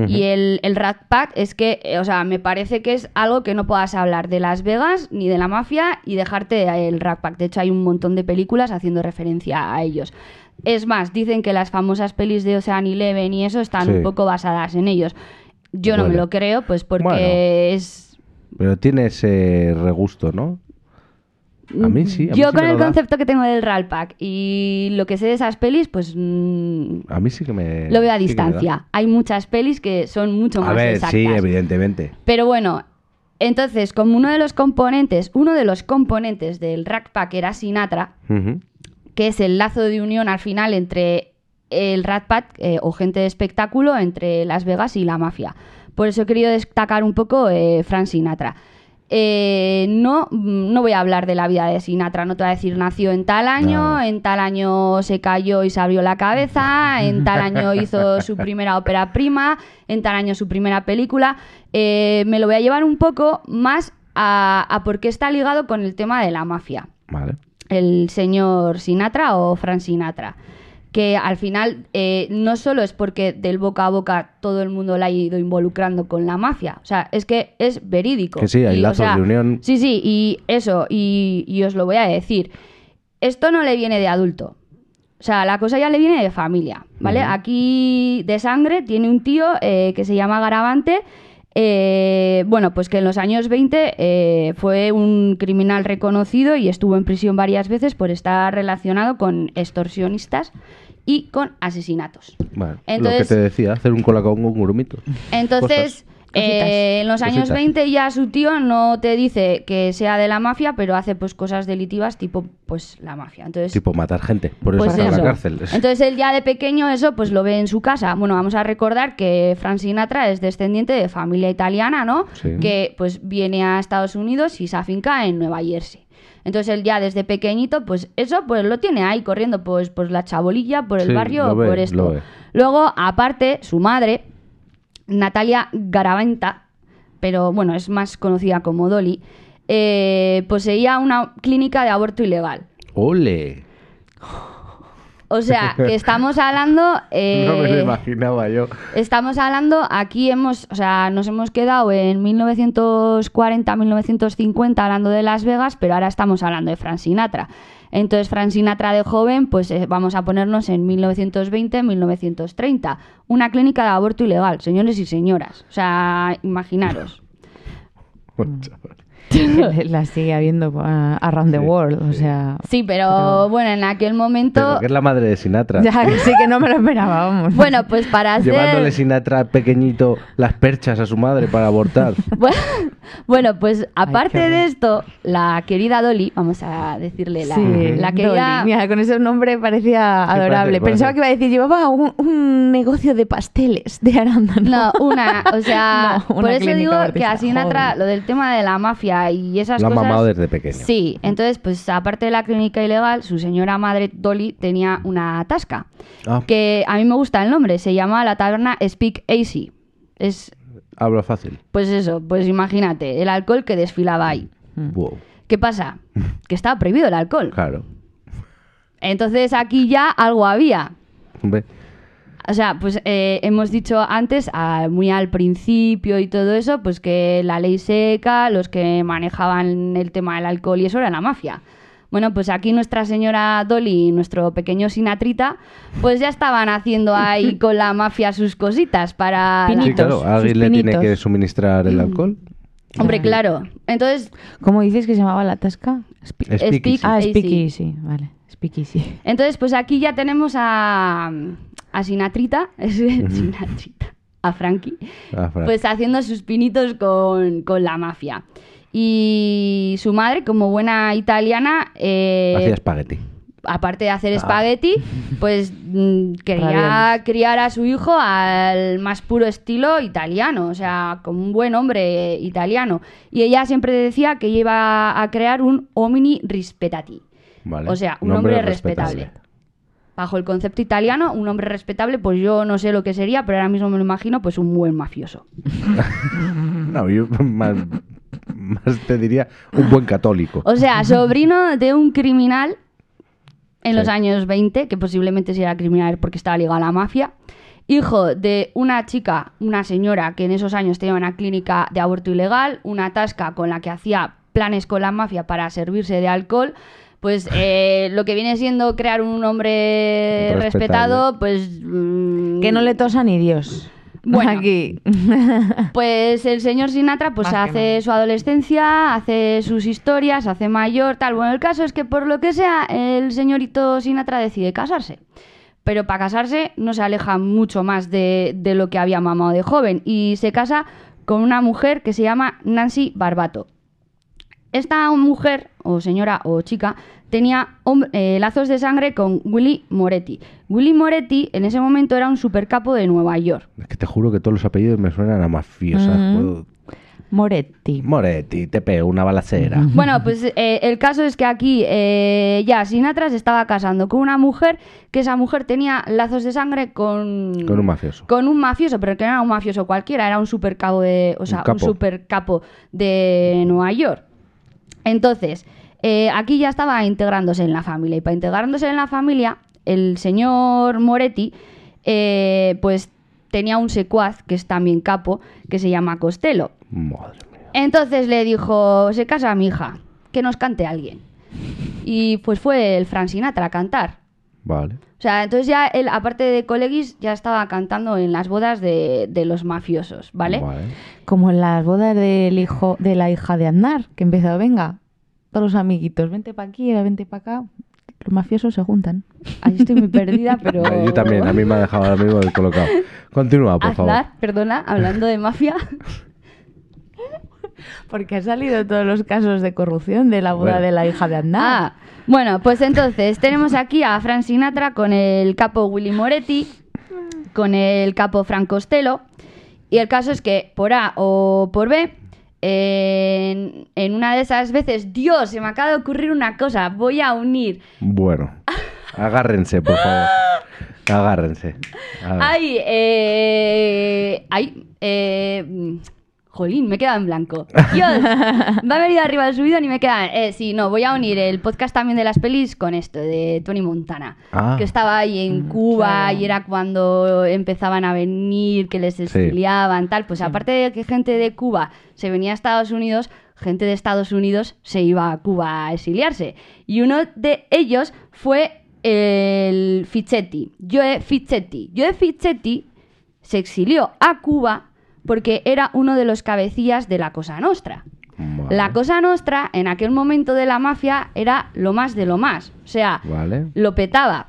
Y el, el Rat Pack es que, eh, o sea, me parece que es algo que no puedas hablar de Las Vegas ni de la mafia y dejarte el Rat Pack. De hecho, hay un montón de películas haciendo referencia a ellos. Es más, dicen que las famosas pelis de Ocean Eleven y eso están Sí. un poco basadas en ellos. Yo no me lo creo, pues porque Bueno. es Pero tiene ese regusto, ¿no? A mí sí. A mí Yo sí con el da. concepto que tengo del Rat Pack y lo que sé de esas pelis, pues mm, A mí sí que me. lo veo a sí distancia. Hay muchas pelis que son mucho más A ver, exactas. sí, evidentemente. Pero bueno, entonces, como uno de los componentes, uno de los componentes del Rat Pack era Sinatra, que es el lazo de unión al final entre el Rat Pack eh, o gente de espectáculo entre Las Vegas y la mafia. Por eso he querido destacar un poco eh, Frank Sinatra. Eh, no, no voy a hablar de la vida de Sinatra, no te voy a decir nació en tal año, No. en tal año se cayó y se abrió la cabeza, en tal año hizo su primera ópera prima, en tal año su primera película. Eh, me lo voy a llevar un poco más a, a por qué está ligado con el tema de la mafia Vale. el señor Sinatra o Frank Sinatra. Que al final eh, no solo es porque del boca a boca todo el mundo la ha ido involucrando con la mafia, o sea, es que es verídico. Que sí, hay Y, o lazos sea, de unión. Sí, sí, y eso, y, y os lo voy a decir. Esto no le viene de adulto. O sea, la cosa ya le viene de familia, ¿vale? Aquí de sangre tiene un tío eh, que se llama Garavante. eh, bueno, pues que en los años 20 eh, fue un criminal reconocido y estuvo en prisión varias veces por estar relacionado con extorsionistas y con asesinatos. Bueno, lo que te decía, hacer un colacao con un grumito. Entonces, eh, en los años Cositas. 20 ya su tío no te dice que sea de la mafia, pero hace pues cosas delitivas tipo pues la mafia. Entonces, Tipo matar gente. Por eso pues está en la cárcel. Entonces él ya de pequeño eso pues lo ve en su casa. Bueno, vamos a recordar que Frank Sinatra es descendiente de familia italiana, ¿no? Sí. Que pues viene a Estados Unidos y se afinca en Nueva Jersey. Entonces él ya desde pequeñito, pues eso pues lo tiene ahí corriendo pues por la chabolilla, por el Sí, barrio, ve, por esto. Luego, aparte, su madre, Natalia Garaventa, pero bueno, es más conocida como Dolly, eh, poseía una clínica de aborto ilegal. ¡Ole! O sea, que estamos hablando. eh, no me lo imaginaba yo. Estamos hablando, aquí hemos, o sea, nos hemos quedado en 1940, 1950 hablando de Las Vegas, pero ahora estamos hablando de Frank Sinatra. Entonces, Frank Sinatra de joven, pues eh, vamos a ponernos en 1920, 1930. Una clínica de aborto ilegal, señores y señoras. O sea, imaginaros. la sigue habiendo uh, around the Sí, world, o sí. sea... Sí, pero, bueno, en aquel momento. Pero que es la madre de Sinatra. Ya sí que no me lo esperaba, vamos. Bueno, pues para hacer. Llevándole Sinatra pequeñito las perchas a su madre para abortar. Bueno, bueno, pues aparte qué de esto, la querida Dolly, vamos a decirle la, Sí, la querida. Dolly. Mira, con ese nombre parecía Sí, adorable. parece- Pensaba que iba a decir, llevaba un, un negocio de pasteles de arándano. No, una, o sea, No, por una eso clínica digo que a Sinatra joder. lo del tema de la mafia y esas Lo ha cosas. mamado desde pequeño. Sí, entonces, pues aparte de la clínica ilegal, su señora madre Dolly tenía una tasca. Ah, Que a mí me gusta el nombre, se llama la taberna Speak Easy. Es, habla fácil. pues eso, pues imagínate, el alcohol que desfilaba ahí. Mm. Wow. ¿Qué pasa? Que estaba prohibido el alcohol. Claro. Entonces aquí ya algo había. Ve. O sea, pues eh, hemos dicho antes, a- muy al principio y todo eso, pues que la ley seca, los que manejaban el tema del alcohol y eso era la mafia. Bueno, pues aquí nuestra señora Dolly y nuestro pequeño Sinatrita, pues ya estaban haciendo ahí con la mafia sus cositas para... Pinitos. Sí, claro, alguien le tiene que suministrar el alcohol. Hombre, claro. Entonces, ¿Cómo dices que se llamaba la tasca? Spi- Speakeasy. ah, Speakeasy. Speakeasy, vale. Entonces, pues aquí ya tenemos a, a Sinatrita, Sinatrita, a Frankie, Ah, Fran. pues haciendo sus pinitos con, con la mafia. Y su madre, como buena italiana, eh, Hacía espagueti. aparte de hacer Ah. espagueti, pues mm, quería criar a su hijo al más puro estilo italiano, o sea, como un buen hombre italiano. Y ella siempre decía que iba a crear un homini rispettati. Vale. O sea, un hombre respetable. Bajo el concepto italiano, un hombre respetable, pues yo no sé lo que sería, pero ahora mismo me lo imagino, pues un buen mafioso. No, yo más, más te diría un buen católico. O sea, sobrino de un criminal en Sí. los años 20, que posiblemente sea criminal porque estaba ligado a la mafia. Hijo de una chica, una señora que en esos años tenía una clínica de aborto ilegal, una tasca con la que hacía planes con la mafia para servirse de alcohol. Pues eh, lo que viene siendo crear un hombre Respetable. respetado, pues... mm, Que no le tosa ni Dios. Bueno. Aquí. Pues el señor Sinatra pues Más hace su adolescencia, hace sus historias, hace mayor, tal. Bueno, el caso es que por lo que sea, el señorito Sinatra decide casarse. Pero para casarse no se aleja mucho más de, de lo que había mamado de joven y se casa con una mujer que se llama Nancy Barbato. Esta mujer, o señora o chica, tenía eh, lazos de sangre con Willy Moretti. Willy Moretti en ese momento era un supercapo de Nueva York. Es que te juro que todos los apellidos me suenan a mafiosas. Mm. Moretti. Moretti, te pego una balacera. Bueno, pues eh, el caso es que aquí eh, ya Sinatra se estaba casando con una mujer que esa mujer tenía lazos de sangre con... Con un mafioso. Con un mafioso, pero que no era un mafioso cualquiera, era un supercabo de... O sea, un, capo. supercapo de Nueva York. Entonces, eh, aquí ya estaba integrándose en la familia. Y para integrándose en la familia, el señor Moretti, eh, pues tenía un secuaz, que es también capo, que se llama Costello. Madre mía. Entonces le dijo, se casa mi hija, que nos cante alguien. Y pues fue el Frank Sinatra a cantar. Vale. O sea, entonces ya él, aparte de colegis, ya estaba cantando en las bodas de, de los mafiosos, ¿vale? Como en las bodas del hijo, de la hija de Aznar, que empezó, venga, todos los amiguitos, vente para aquí, vente para acá. Los mafiosos se juntan. Ahí estoy muy perdida, pero... Yo también, a mí me ha dejado ahora mismo descolocado. Continúa, por favor. Aznar, perdona, hablando de mafia. Porque han salido todos los casos de corrupción de la boda Bueno. de la hija de Aznar. Ah, bueno, pues entonces tenemos aquí a Frank Sinatra con el capo Willy Moretti, con el capo Frank Costello, y el caso es que por A o por B, en, en una de esas veces, Dios, se me acaba de ocurrir una cosa, voy a unir. Bueno, agárrense, por favor. Agárrense. A ver. Ay, eh, ay, eh, jolín, me queda en blanco. Dios, va a venir arriba del subido y me queda. Eh, sí, no, voy a unir el podcast también de las pelis con esto, de Tony Montana. Ah. Que estaba ahí en Cuba claro. y era cuando empezaban a venir, que les exiliaban, tal. Pues aparte de que gente de Cuba se venía a Estados Unidos, gente de Estados Unidos se iba a Cuba a exiliarse. Y uno de ellos fue el Fichetti, Joe Fichetti. Joe Fichetti se exilió a Cuba porque era uno de los cabecillas de la Cosa Nostra. Vale. La Cosa Nostra en aquel momento de la mafia era lo más de lo más. O sea, Vale. lo petaba.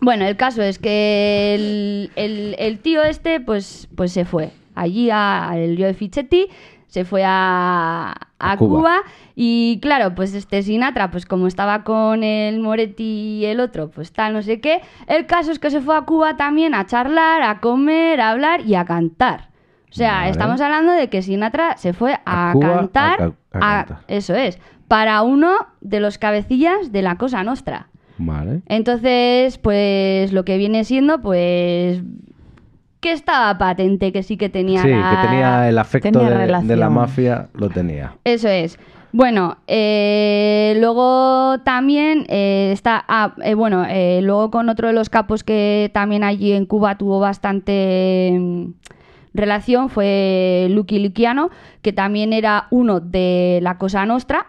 Bueno, el caso es que el, el- el tío este, pues, pues se fue. Allí al Joe Fichetti, se fue a, a A Cuba. Cuba. Y claro, pues este Sinatra, pues como estaba con el Moretti y el otro, pues tal, no sé qué. El caso es que se fue a Cuba también a charlar, a comer, a hablar y a cantar. O sea, Vale. estamos hablando de que Sinatra se fue a, A Cuba a cantar, ca- a cantar. eso es, para uno de los cabecillas de la Cosa Nostra. Vale. Entonces, pues lo que viene siendo, pues que estaba patente, que sí que tenía Sí, la- que tenía el afecto Tenía de, de la mafia, lo tenía. Eso es. Bueno, eh, luego también eh, está, ah, eh, bueno, eh, luego con otro de los capos que también allí en Cuba tuvo bastante mm, relación fue Lucky Luciano, que también era uno de la Cosa Nostra.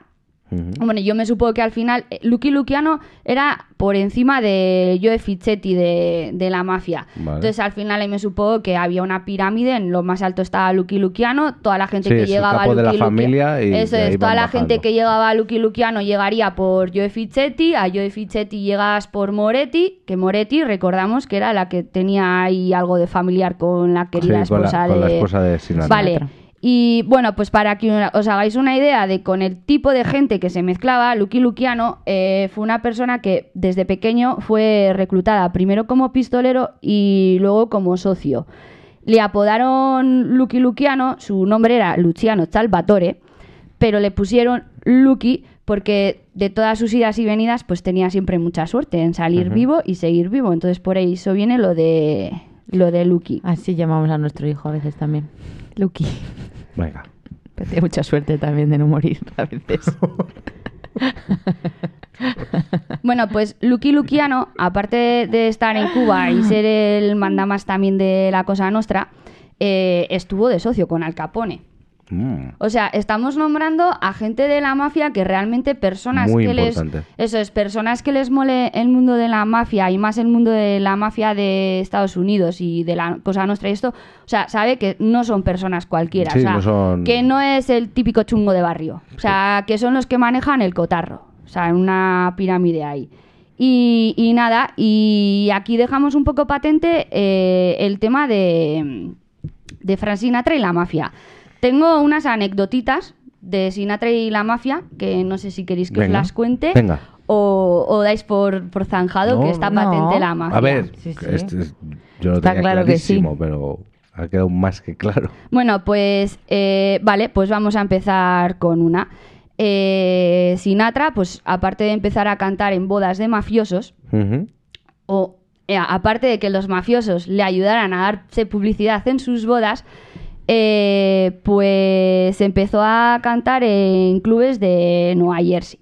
Bueno, yo me supongo que al final eh, Lucky Luciano era por encima de Joe Fischetti de, de la mafia. Vale. Entonces al final ahí me supongo que había una pirámide, en lo más alto estaba Lucky Luciano, toda la gente Sí, que llegaba a de la Lucky Lucia- familia y Eso de es, toda la gente que llegaba a Lucky Luciano llegaría por Joe Fischetti, a Joe Fischetti llegas por Moretti, que Moretti recordamos que era la que tenía ahí algo de familiar con la querida Sí, con la- esposa con la de... esposa de Sinatra. Vale. Y bueno, pues para que os hagáis una idea de con el tipo de gente que se mezclaba, Lucky Luciano eh, fue una persona que desde pequeño fue reclutada primero como pistolero y luego como socio. Le apodaron Lucky Luciano, su nombre era Luciano Salvatore, pero le pusieron Lucky porque de todas sus idas y venidas pues tenía siempre mucha suerte en salir vivo y seguir vivo. Entonces por eso viene lo de lo de Lucky. Así llamamos a nuestro hijo a veces también. Lucky. Venga. Pero tiene mucha suerte también de no morir a veces. Bueno, pues Lucky Luciano, aparte de estar en Cuba y ser el mandamás también de la Cosa Nostra, eh, estuvo de socio con Al Capone. Mm. O sea, estamos nombrando a gente de la mafia que realmente personas Muy que les importante. eso es personas que les mole el mundo de la mafia y más el mundo de la mafia de Estados Unidos y de la cosa nuestra y esto, o sea, sabe que no son personas cualquiera, Sí, o sea, no son- que no es el típico chungo de barrio, o sea, que son los que manejan el cotarro, o sea, en una pirámide ahí. Y, y nada, y aquí dejamos un poco patente eh, el tema de, de Frank Sinatra y la mafia. Tengo unas anecdotitas de Sinatra y la mafia, que no sé si queréis que os las cuente. venga. O, o dais por, por zanjado No, que está no. patente la mafia. A ver, Sí, sí. este es- yo lo Está tenía claro que sí. pero ha quedado más que claro. Bueno, pues eh, vale, pues vamos a empezar con una. Eh, Sinatra, pues aparte de empezar a cantar en bodas de mafiosos, o eh, aparte de que los mafiosos le ayudaran a darse publicidad en sus bodas, eh, pues empezó a cantar en clubes de Nueva Jersey.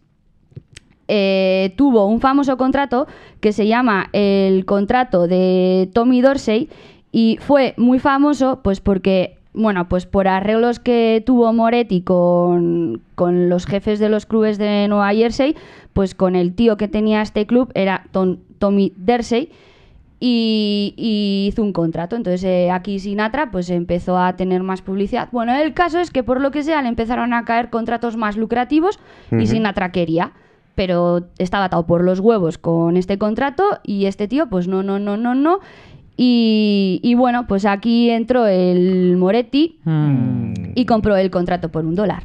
Eh, tuvo un famoso contrato que se llama el contrato de Tommy Dorsey y fue muy famoso pues porque bueno pues por arreglos que tuvo Moretti con, con los jefes de los clubes de Nueva Jersey pues con el tío que tenía este club era Tom- Tommy Dorsey y, y hizo un contrato. Entonces eh, aquí Sinatra pues empezó a tener más publicidad. Bueno, el caso es que por lo que sea le empezaron a caer contratos más lucrativos y Ujú. Sinatra quería, pero estaba atado por los huevos con este contrato y este tío pues no, no, no, no, no. Y, y bueno, pues aquí entró el Moretti Mm. y compró el contrato por un dólar.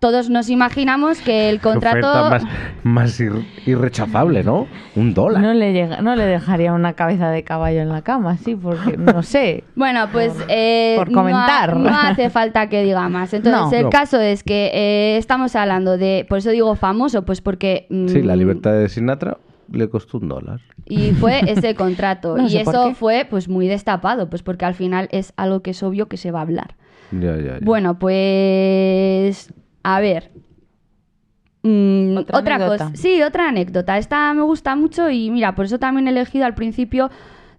Todos nos imaginamos que el contrato... oferta más, más ir- irrechazable, ¿no? Un dólar. No le, llega, no le dejaría una cabeza de caballo en la cama, sí, porque no sé. Bueno, pues eh, por no ha- comentar. No, hace falta que diga más. Entonces, No. el No. caso es que eh, estamos hablando de, por eso digo famoso, pues porque... mm, Sí, la libertad de Sinatra le costó un dólar. Y fue ese contrato. No y sé por eso fue pues muy destapado, pues porque al final es algo que es obvio que se va a hablar. Ya, ya, ya. Bueno, pues... A ver. Mm, Otra otra cosa. Sí, otra anécdota. Esta me gusta mucho y mira, por eso también he elegido al principio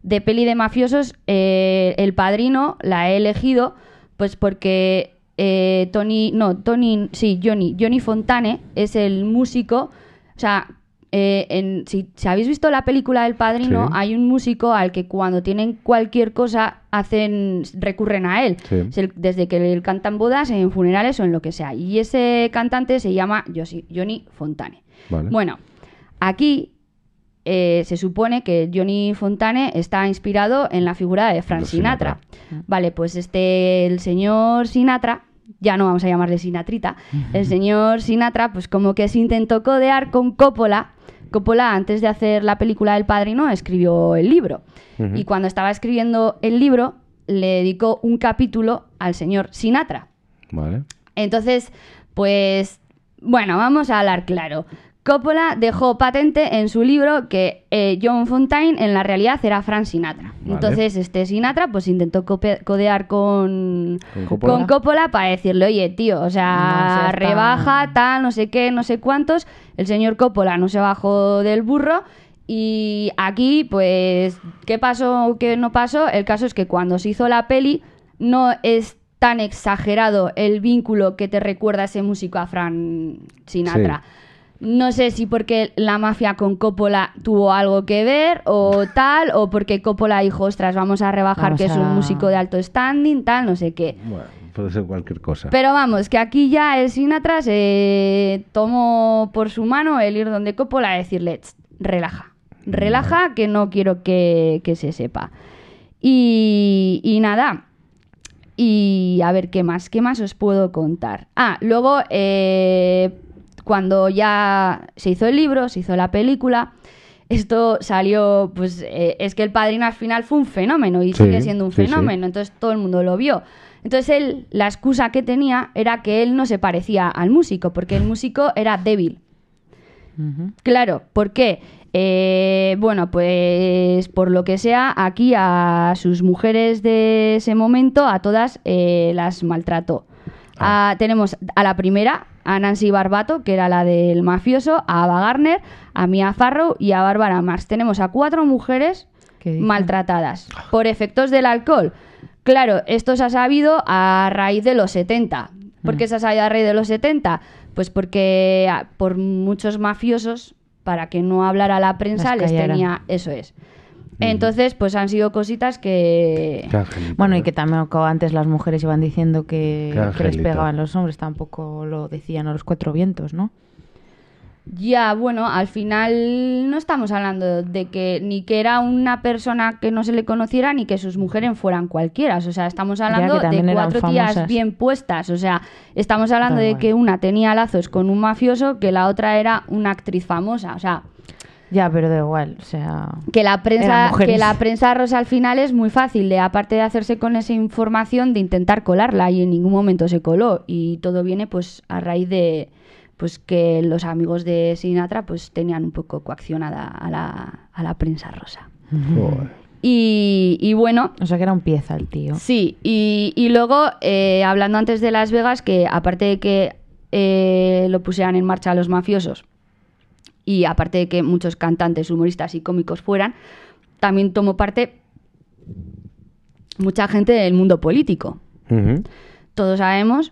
de peli de mafiosos eh, El Padrino, la he elegido pues porque eh, Tony, no, Tony, sí, Johnny, Johnny Fontane es el músico, o sea, eh, en- si, si habéis visto la película del Padrino, Sí. hay un músico al que cuando tienen cualquier cosa hacen recurren a él. Sí. El- desde que le cantan bodas, en funerales o en lo que sea. Y ese cantante se llama Johnny Fontane. Vale. Bueno, aquí eh, se supone que Johnny Fontane está inspirado en la figura de Frank Sinatra. Sinatra. Vale, pues este, el señor Sinatra, ya no vamos a llamarle Sinatrita, el señor Sinatra, pues como que se intentó codear con Coppola. Coppola, antes de hacer la película del Padrino, escribió el libro. Y cuando estaba escribiendo el libro, le dedicó un capítulo al señor Sinatra. Vale. Entonces, pues, bueno, vamos a hablar claro. Coppola dejó patente en su libro que eh, John Fontaine en la realidad era Frank Sinatra. Vale. Entonces este Sinatra pues intentó codear con, ¿Con Coppola? con Coppola para decirle, oye tío, o No sea, tan- rebaja, tal, no sé qué, no sé cuántos. El señor Coppola no se bajó del burro y aquí pues, ¿qué pasó o qué no pasó? El caso es que cuando se hizo la peli no es tan exagerado el vínculo que te recuerda ese músico a Frank Sinatra. No sé si porque la mafia con Coppola tuvo algo que ver o tal, o porque Coppola dijo, ostras, vamos a rebajar Vamos que es un músico de alto standing, tal, no sé qué. Bueno, puede ser cualquier cosa. Pero vamos, que aquí ya el Sinatra se tomó por su mano el ir donde Coppola a decirle, "Tst, relaja, relaja, que no quiero que, que se sepa. Y, y nada, y a ver, ¿qué más? ¿Qué más os puedo contar? Ah, luego, eh, cuando ya se hizo el libro, se hizo la película, esto salió, pues eh, es que el padrino al final fue un fenómeno y Sí, sigue siendo un sí, sí. fenómeno, entonces todo el mundo lo vio. Entonces él, la excusa que tenía era que él no se parecía al músico, porque el músico era débil. Claro, ¿por qué? Eh, bueno, pues por lo que sea, aquí a sus mujeres de ese momento, a todas eh, las maltrató. Ah, tenemos a la primera, a Nancy Barbato, que era la del mafioso, a Ava Gardner, a Mia Farrow y a Bárbara Marx. Tenemos a cuatro mujeres maltratadas por efectos del alcohol. Claro, esto se ha sabido a raíz de los 70. ¿Por qué se ha sabido a raíz de los 70? Pues porque ah, por muchos mafiosos, para que no hablara la prensa, les tenía... Eso es. Entonces, pues han sido cositas que... Bueno, y que también como antes las mujeres iban diciendo que, les pegaban los hombres, tampoco lo decían a los cuatro vientos, ¿no? Ya, bueno, al final no estamos hablando de que ni que era una persona que no se le conociera ni que sus mujeres fueran cualquiera. O sea, estamos hablando de cuatro tías bien puestas. O sea, estamos hablando de que una tenía lazos con un mafioso, que la otra era una actriz famosa. O sea, Ya, pero da igual, o sea... que la prensa, que la prensa rosa al final es muy fácil de, aparte de hacerse con esa información, de intentar colarla y en ningún momento se coló. Y todo viene pues a raíz de pues que los amigos de Sinatra pues tenían un poco coaccionada a la, a la prensa rosa. Joder. Y, y bueno, O sea que era un pieza el tío. Sí, y, y luego, eh, hablando antes de Las Vegas, que aparte de que eh, lo pusieran en marcha los mafiosos, y aparte de que muchos cantantes, humoristas y cómicos fueran, también tomó parte mucha gente del mundo político. Todos sabemos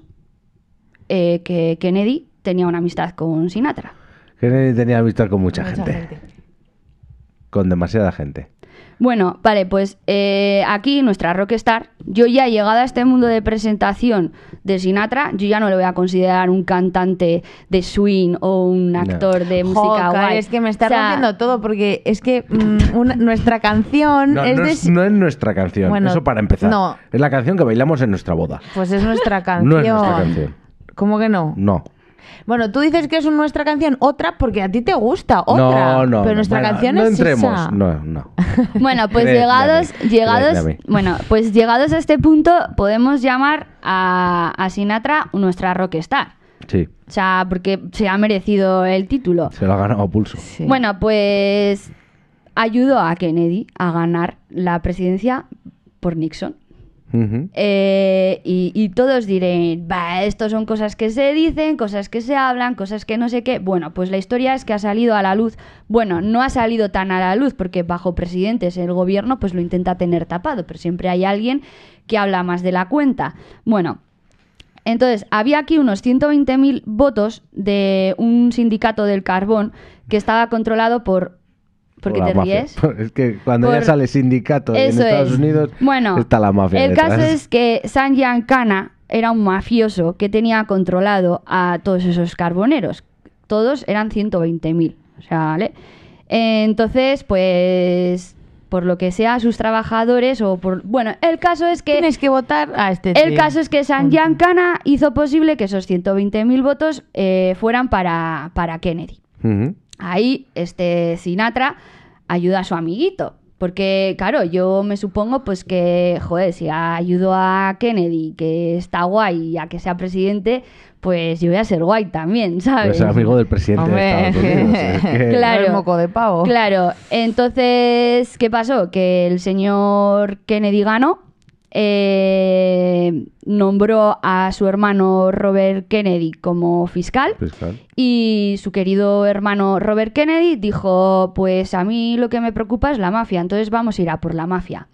eh, que Kennedy tenía una amistad con Sinatra. Kennedy tenía amistad con mucha, Mucha gente. gente. Con demasiada gente. Bueno, vale, pues eh, aquí nuestra rockstar, yo ya llegada a este mundo de presentación de Sinatra, yo ya no le voy a considerar un cantante de swing o un No. actor de música Joder, guay. es que me está O sea, rompiendo todo porque es que mm, una- nuestra canción No, es no de... es, no es nuestra canción. Bueno, Eso para empezar. no. Es la canción que bailamos en nuestra boda. Pues es nuestra canción. No es nuestra canción. ¿Cómo que no? No. Bueno, tú dices que es nuestra canción, otra porque a ti te gusta, otra. No, no. Pero no. nuestra Bueno, canción no es entremos. esa. No, no. Bueno, pues llegados, llegados, bueno, pues llegados a este punto, podemos llamar a, a Sinatra nuestra rockstar. Sí, O sea, porque se ha merecido el título. se lo ha ganado a pulso. Sí. Bueno, pues ayudó a Kennedy a ganar la presidencia por Nixon. Eh, y, todos dirán, va, esto son cosas que se dicen, cosas que se hablan, cosas que no sé qué. Bueno, pues la historia es que ha salido a la luz. Bueno, no ha salido tan a la luz porque bajo presidentes el gobierno pues lo intenta tener tapado, pero siempre hay alguien que habla más de la cuenta. Bueno, entonces había aquí unos 120.000 votos de un sindicato del carbón que estaba controlado por... ¿Por qué la te mafia. ríes? Es que cuando ya sale sindicato en Eso Estados es. Unidos bueno, está la mafia. El detrás. caso es que Sanjan Kana era un mafioso que tenía controlado a todos esos carboneros. Todos eran 120.000. O sea, ¿vale? Entonces, pues, por lo que sea, sus trabajadores o por... Bueno, el caso es que... Tienes que votar a este El tío. caso es que Sanjan Kana hizo posible que esos 120.000 votos eh, fueran para, para Kennedy. Ujú. Ahí, este Sinatra ayuda a su amiguito. Porque, claro, yo me supongo pues que, joder, si ayudo a Kennedy, que está guay, a que sea presidente, pues yo voy a ser guay también, ¿sabes? Pues amigo del presidente Hombre. de Estados Unidos. es que- Claro. El moco de pavo. Claro, entonces, ¿qué pasó? Que el señor Kennedy ganó, eh, nombró a su hermano Robert Kennedy como fiscal Fiscal. y su querido hermano Robert Kennedy dijo, pues a mí lo que me preocupa es la mafia, entonces vamos a ir a por la mafia.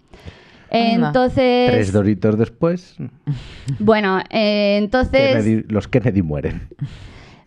Entonces, Tres doritos después, bueno, eh, entonces... Kennedy- los Kennedy mueren.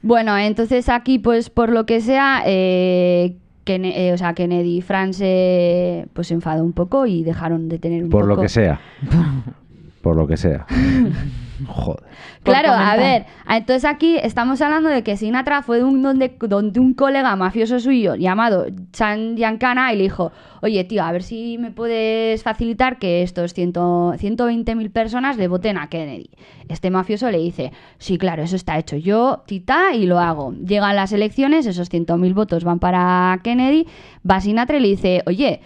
Bueno, entonces aquí, pues por lo que sea, eh, Eh, o sea, Kennedy y Fran se pues, se enfadó un poco y dejaron de tener un Por poco... lo que sea. Por lo que sea. Joder. Claro, a ver, a- entonces aquí estamos hablando de que Sinatra fue de un, donde, donde un colega mafioso suyo llamado Chan Giancana y le dijo, oye tío, a ver si me puedes facilitar que estos 120 mil personas le voten a Kennedy. Este mafioso le dice, sí, claro, eso está hecho, yo, tita, y lo hago. Llegan las elecciones, esos 100.000 votos van para Kennedy, va Sinatra y le dice, oye,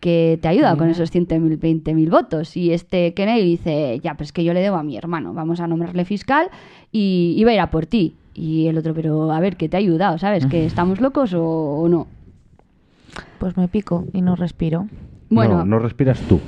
que te ayuda con esos 100.000, 20.000 votos. Y este Kennedy dice, ya, pues que yo le debo a mi hermano, vamos a nombrarle fiscal y iba a ir a por ti. Y el otro, pero a ver, ¿qué te ha ayudado? ¿Sabes? ¿Que estamos locos o, o no? Pues me pico y no respiro. Bueno, No, no respiras tú.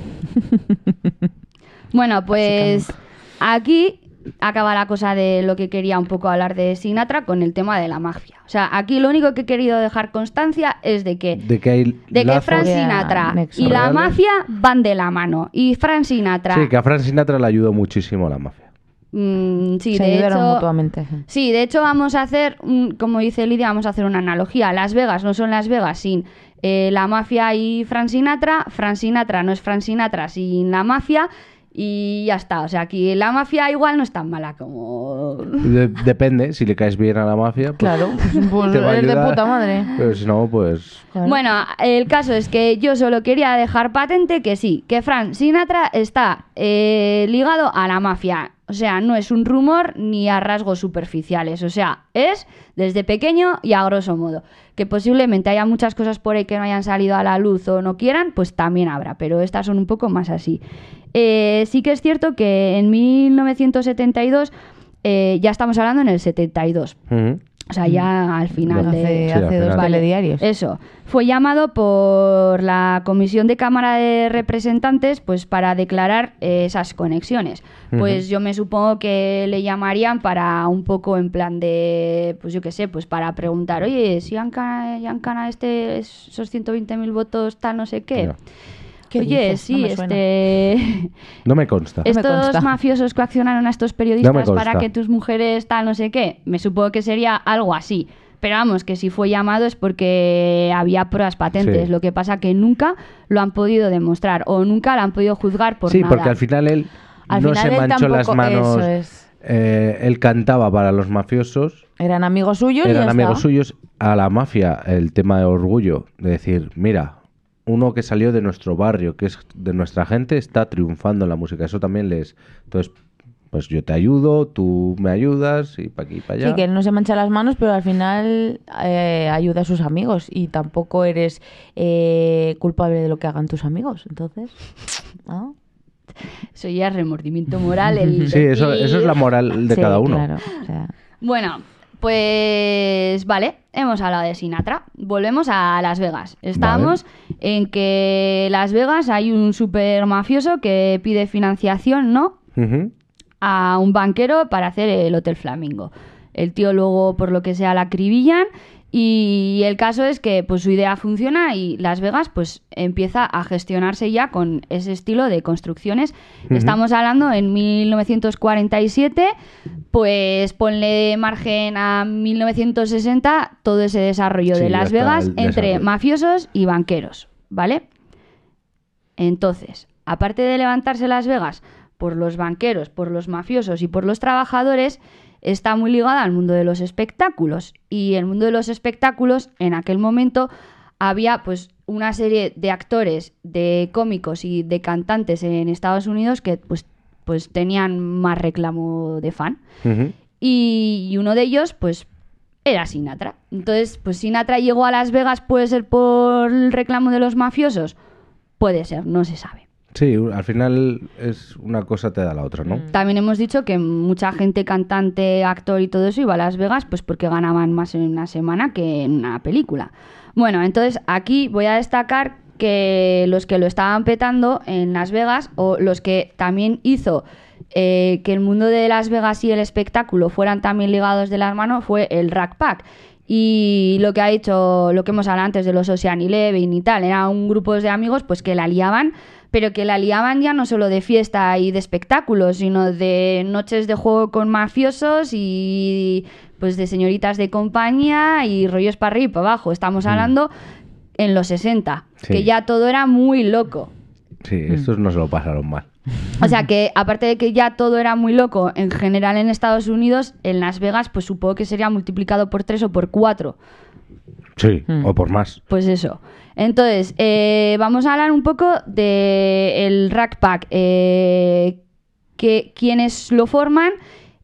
bueno pues aquí acaba la cosa de lo que quería un poco hablar de Sinatra con el tema de la mafia. O sea, aquí lo único que he querido dejar constancia es de que De que hay de que Frank Sinatra y la reales. mafia van de la mano. Y Frank Sinatra... Sí, que a Frank Sinatra le ayudó muchísimo a la mafia. mm, sí, Se de ayudaron hecho... mutuamente. Sí, de hecho vamos a hacer, como dice Lidia, vamos a hacer una analogía. Las Vegas no son Las Vegas sin eh, la mafia y Frank Sinatra. Frank Sinatra no es Frank Sinatra sin la mafia. Y ya está. O sea, aquí la mafia igual no es tan mala como... De- depende, si le caes bien a la mafia, pues, Claro, pues te va de puta madre. Pero si no, pues... Claro. Bueno, el caso es que yo solo quería dejar patente que sí, que Frank Sinatra está eh, ligado a la mafia. O sea, no es un rumor ni a rasgos superficiales. O sea, es desde pequeño y a grosso modo. Que posiblemente haya muchas cosas por ahí que no hayan salido a la luz o no quieran, pues también habrá. Pero estas son un poco más así. Eh, sí que es cierto que en 1972, eh, ya estamos hablando en el 72. ujú. O sea, ya al final hace, de... Sí, hace dos telediarios. Eso. Fue llamado por la Comisión de Cámara de Representantes pues para declarar eh, esas conexiones. Pues yo me supongo que le llamarían para un poco en plan de, pues yo qué sé, pues para preguntar, oye, si Ancana, Ancana este, esos 120.000 votos, tal, no sé qué. ¿Qué Oye, dices? sí, No me este... No me consta. Es- me Estos consta. mafiosos coaccionaron a estos No me periodistas para que tus mujeres tal no sé qué. Me supongo que sería algo así. Pero vamos, que si fue llamado es porque había pruebas patentes. Sí. Lo que pasa que nunca lo han podido demostrar o nunca lo han podido juzgar por sí, nada. porque al final él Al no final se él manchó las manos. eso es. Eh, él cantaba para los mafiosos, Eran amigos suyos y eran ya amigos está. suyos. A la mafia, el tema de orgullo, de decir, mira, uno que salió de nuestro barrio, que es de nuestra gente, está triunfando en la música. Eso también les. Entonces, pues yo te ayudo, tú me ayudas, y para aquí y para allá. Sí, que él no se mancha las manos, pero al final eh, ayuda a sus amigos y tampoco eres eh, culpable de lo que hagan tus amigos. Entonces, ¿no? Eso ya es remordimiento moral. el Sí, eso, es la moral de Sí, cada uno. Claro, o sea, Bueno, pues vale, hemos hablado de Sinatra. Volvemos a Las Vegas. Estábamos en que Las Vegas hay un super mafioso que pide financiación, ¿no? A un banquero para hacer el Hotel Flamingo. El tío luego, por lo que sea, la acribillan y el caso es que pues su idea funciona y Las Vegas pues empieza a gestionarse ya con ese estilo de construcciones. Estamos hablando en 1947, pues ponle margen a 1960 todo ese desarrollo Sí, de Las Vegas entre desarrollo. mafiosos y banqueros, ¿vale? Entonces, aparte de levantarse Las Vegas por los banqueros, por los mafiosos y por los trabajadores, está muy ligada al mundo de los espectáculos. Y el mundo de los espectáculos, en aquel momento, había pues una serie de actores, de cómicos y de cantantes en Estados Unidos que pues, pues tenían más reclamo de fan. Y, y uno de ellos, pues, era Sinatra. Entonces, pues Sinatra llegó a Las Vegas, puede ser por el reclamo de los mafiosos. Puede ser, no se sabe. Sí, al final es una cosa te da la otra, ¿no? Mm. También hemos dicho que mucha gente, cantante, actor y todo eso iba a Las Vegas pues porque ganaban más en una semana que en una película. Bueno, entonces aquí voy a destacar que los que lo estaban petando en Las Vegas o los que también hizo eh, que el mundo de Las Vegas y el espectáculo fueran también ligados de las manos fue el Rack Pack. Y lo que ha hecho, lo que hemos hablado antes de los Ocean Eleven y tal, era un grupo de amigos pues que la liaban, pero que la liaban ya no solo de fiesta y de espectáculos, sino de noches de juego con mafiosos y pues de señoritas de compañía y rollos para arriba y para abajo. Estamos hablando en los 60, Sí. que ya todo era muy loco. Sí, estos no se lo pasaron mal. O sea que aparte de que ya todo era muy loco en general en Estados Unidos, en Las Vegas pues supongo que sería multiplicado por tres o por cuatro. Sí, Mm. o por más. Pues eso. Entonces, eh, vamos a hablar un poco del Rack Pack. Eh, quiénes lo forman,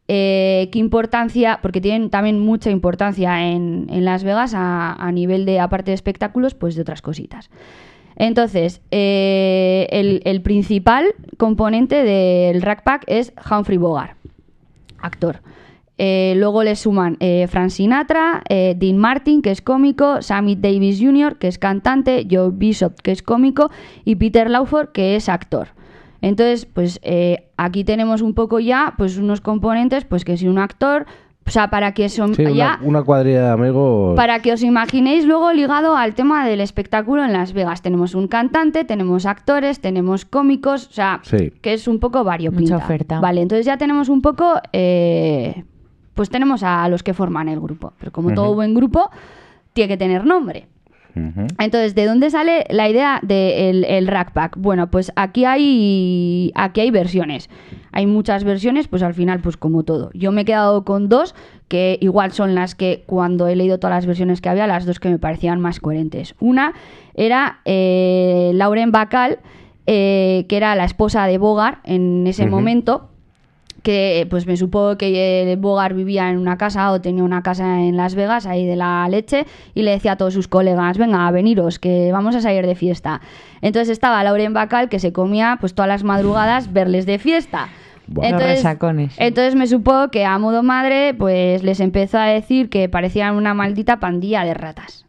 eh, qué importancia, porque tienen también mucha importancia en, en Las Vegas a, a nivel de, aparte de espectáculos, pues de otras cositas. Entonces, eh, el, el principal componente del Rack Pack es Humphrey Bogart, actor. Eh, luego le suman eh, Frank Sinatra, eh, Dean Martin, que es cómico, Sammy Davis Jr., que es cantante, Joe Bishop, que es cómico, y Peter Lawford, que es actor. Entonces, pues eh, aquí tenemos un poco ya, pues unos componentes, pues que si un actor, o sea, para que son Sí, ya una, una cuadrilla de amigos. para que os imaginéis luego ligado al tema del espectáculo en Las Vegas. Tenemos un cantante, tenemos actores, tenemos cómicos, o sea, Sí. que es un poco variopinta. Mucha oferta. Vale, entonces ya tenemos un poco, eh, pues tenemos a los que forman el grupo. Pero como todo buen grupo, tiene que tener nombre. Entonces, ¿de dónde sale la idea del el Rack Pack? Bueno, pues aquí hay, aquí hay versiones. Hay muchas versiones, pues al final, pues como todo. Yo me he quedado con dos, que igual son las que cuando he leído todas las versiones que había, las dos que me parecían más coherentes. Una era eh, Lauren Bacall, eh, que era la esposa de Bogart en ese momento que pues me supongo que eh, Bogart vivía en una casa o tenía una casa en Las Vegas, ahí de la leche, y le decía a todos sus colegas, venga, veniros, que vamos a salir de fiesta. Entonces estaba Lauren Bacall, que se comía pues todas las madrugadas verles de fiesta. Los resacones. entonces me supongo que a modo madre, pues les empezó a decir que parecían una maldita pandilla de ratas.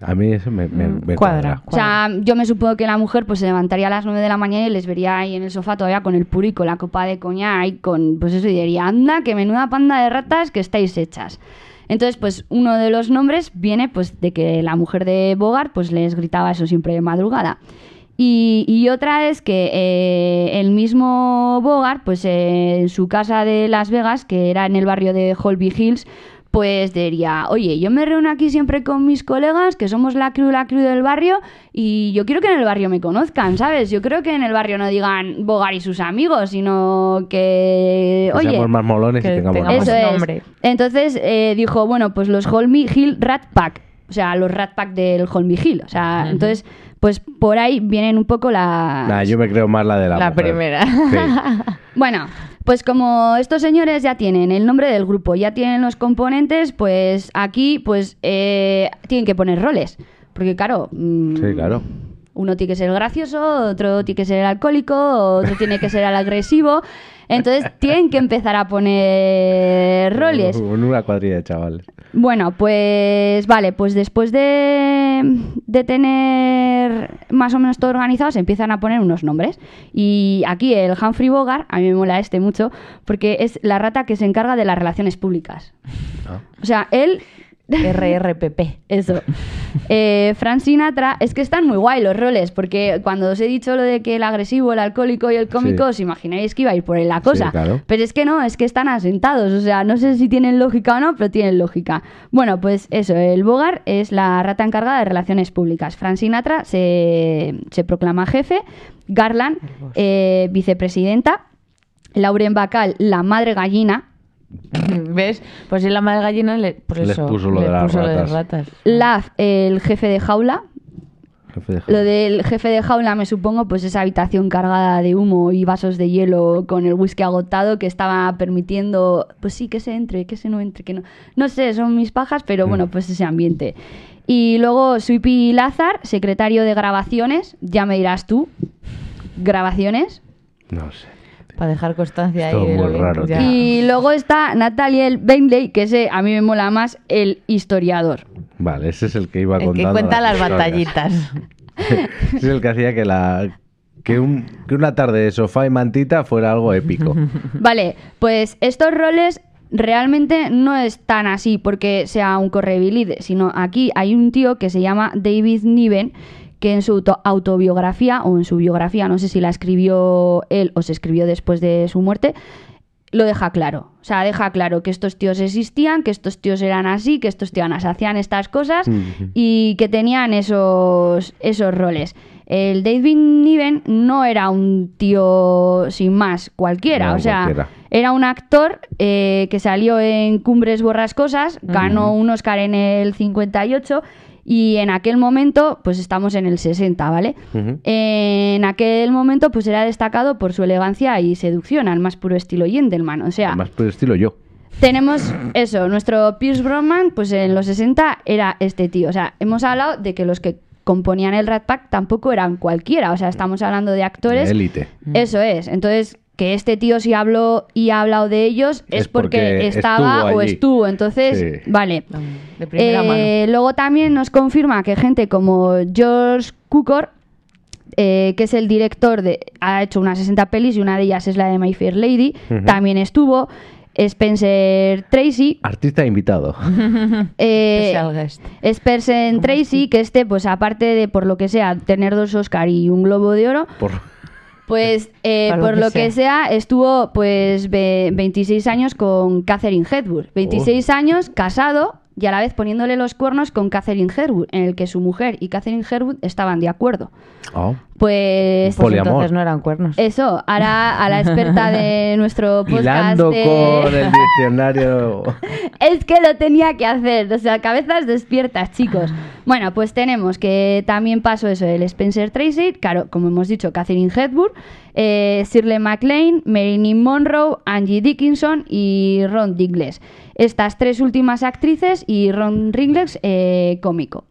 A mí eso me, me- Mm, me cuadra. O sea, yo me supongo que la mujer pues se levantaría a las 9 de la mañana y les vería ahí en el sofá todavía con el purico, la copa de coña ahí con pues eso y diría, anda, que menuda panda de ratas que estáis hechas. Entonces, pues uno de los nombres viene pues de que la mujer de Bogart pues les gritaba eso siempre de madrugada. Y, y otra es que eh, el mismo Bogart, pues eh, en su casa de Las Vegas, que era en el barrio de Holby Hills, pues diría, oye, yo me reúno aquí siempre con mis colegas, que somos la crew, la crew del barrio, y yo quiero que en el barrio me conozcan, ¿sabes? Yo creo que en el barrio no digan Bogart y sus amigos, sino que, Que oye, seamos más molones y tengamos tengamos más. eso es. nombre. Entonces eh, dijo, bueno, pues los Holmy Hill Rat Pack. O sea, los Rat Pack del Holmy Hill. O sea, entonces, pues por ahí vienen un poco las... Nah, yo me creo más la de la La mujer. primera. Sí. Bueno, pues como estos señores ya tienen el nombre del grupo, ya tienen los componentes, pues aquí pues eh, tienen que poner roles. Porque claro... mm, Sí, claro. Uno tiene que ser gracioso, otro tiene que ser el alcohólico, otro tiene que ser el agresivo. Entonces tienen que empezar a poner roles. Con una cuadrilla de chavales. Bueno, pues vale, pues después de, de tener más o menos todo organizado, se empiezan a poner unos nombres. Y aquí el Humphrey Bogart, a mí me mola este mucho, porque es la rata que se encarga de las relaciones públicas. Ah. O sea, él RRPP. eso. Eh, Frank Sinatra, es que están muy guay los roles, porque cuando os he dicho lo de que el agresivo, el alcohólico y el cómico, Sí. os imagináis que iba a ir por ahí la cosa. Sí, claro. Pero es que no, es que están asentados, o sea, no sé si tienen lógica o no, pero tienen lógica. Bueno, pues eso, el Bogart es la rata encargada de relaciones públicas. Frank Sinatra se, se proclama jefe, Garland, eh, vicepresidenta, Lauren Bacall, la madre gallina, ¿Ves? Pues si la madre gallina le, por Les eso, puso lo de las puso lo ratas. ratas. Laf, el jefe de jaula, Jefe de Lo del jefe de jaula, me supongo, pues esa habitación cargada de humo y vasos de hielo con el whisky agotado que estaba permitiendo, pues sí, que se entre, que se no entre, que no. No sé, son mis pajas, pero bueno, pues ese ambiente. Y luego Sweepy Lazar, secretario de grabaciones, ya me dirás tú, grabaciones. No sé. Para dejar constancia ahí. de muy lo que- raro, ya. Y luego está Nathaniel Bentley, que ese a mí me mola más, el historiador. Vale, ese es el que iba El que contando. cuenta las batallitas. Es el que hacía que la que, un- que una tarde de sofá y mantita fuera algo épico. Vale, pues estos roles realmente no es tan así porque sea un correbilide, sino aquí hay un tío que se llama David Niven que en su auto- autobiografía o en su biografía, no sé si la escribió él o se escribió después de su muerte, lo deja claro. O sea, deja claro que estos tíos existían, que estos tíos eran así, que estos tíos hacían estas cosas y que tenían esos, esos roles. El David Niven no era un tío sin más cualquiera, No, o sea, cualquiera. era un actor eh, que salió en Cumbres Borrascosas, ganó un Oscar en el 58 y en aquel momento, pues estamos en el 60, ¿vale? En aquel momento, pues era destacado por su elegancia y seducción, al más puro estilo gentleman, o sea... Más por estilo yo. Tenemos eso, nuestro Pierce Brosnan, pues en los 60 era este tío. O sea, hemos hablado de que los que componían el Rat Pack tampoco eran cualquiera. O sea, estamos hablando de actores. Élite. Eso es. Entonces, que este tío sí habló y ha hablado de ellos es, Es porque, porque estaba estuvo o estuvo. Entonces, Sí. vale. De primera Eh, Luego también nos confirma que gente como George Cukor, eh, que es el director de. ha hecho unas 60 pelis y una de ellas es la de My Fair Lady, también estuvo. Spencer Tracy. Artista invitado. eh, Special guest. Spencer ¿Cómo Tracy, que este, pues aparte de, por lo que sea, tener dos Oscar y un Globo de Oro, Por... pues eh, Para lo por lo que sea, estuvo pues ve- 26 años con Catherine Hepburn. 26 años casado y a la vez poniéndole los cuernos con Catherine Hepburn, en el que su mujer y Catherine Hepburn estaban de acuerdo. Oh. Pues Pues entonces no eran cuernos. eso, ahora a la experta de nuestro podcast Hilando de- con el diccionario. Es que lo tenía que hacer, o sea, cabezas despiertas, chicos. Bueno, pues tenemos que también pasó eso, el Spencer Tracy, claro, como hemos dicho, Catherine Hepburn, eh, Shirley MacLaine, Marilyn Monroe, Angie Dickinson y Ron Digles. Estas tres últimas actrices y Ron Ringles, eh, cómico.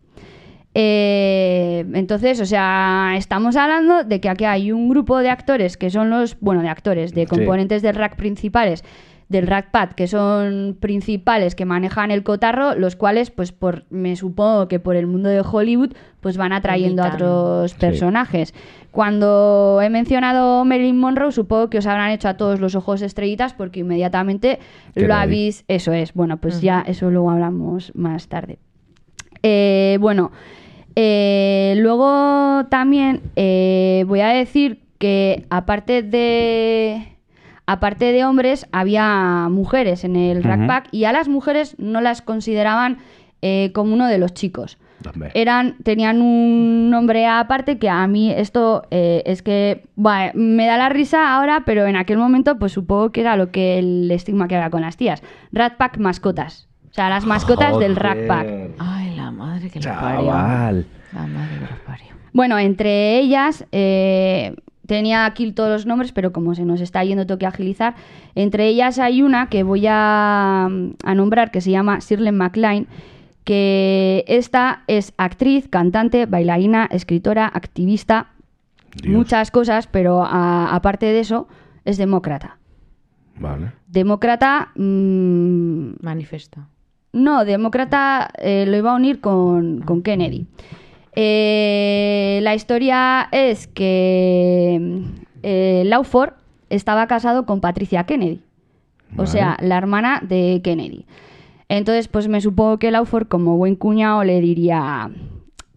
Eh, entonces, o sea, estamos hablando de que aquí hay un grupo de actores que son los, bueno, de actores, de Sí. componentes del rack principales, del rack pad, que son principales, que manejan el cotarro, los cuales, pues, por, me supongo que por el mundo de Hollywood, pues van atrayendo a otros Sí. personajes. Cuando he mencionado Marilyn Monroe, supongo que os habrán hecho a todos los ojos estrellitas porque inmediatamente lo habéis, eso es, bueno, pues ya eso luego hablamos más tarde. Eh, bueno, eh, luego también eh, voy a decir que aparte de aparte de hombres había mujeres en el Rack Ujú. Pack y a las mujeres no las consideraban eh, como uno de los chicos. Hombre. Eran, tenían un nombre aparte que a mí esto eh, es que me da la risa ahora, pero en aquel momento pues supongo que era lo que el estigma que había con las tías. Rat Pack mascotas. O sea, las mascotas del Rack Pack. Joder, Ay, madre que lo parió. Chaval. La madre que lo parió. Bueno, entre ellas, eh, tenía aquí todos los nombres, pero como se nos está yendo, tengo que agilizar. Entre ellas hay una que voy a, a nombrar que se llama Shirley MacLaine, que esta es actriz, cantante, bailarina, escritora, activista, Dios. muchas cosas, pero a- aparte de eso, es demócrata. Vale. Demócrata. mm, Manifesta. No, demócrata eh, lo iba a unir con, con Kennedy. Eh, la historia es que eh, Lawford estaba casado con Patricia Kennedy. O sea, la hermana de Kennedy. Entonces, pues me supongo que Lawford, como buen cuñado, le diría...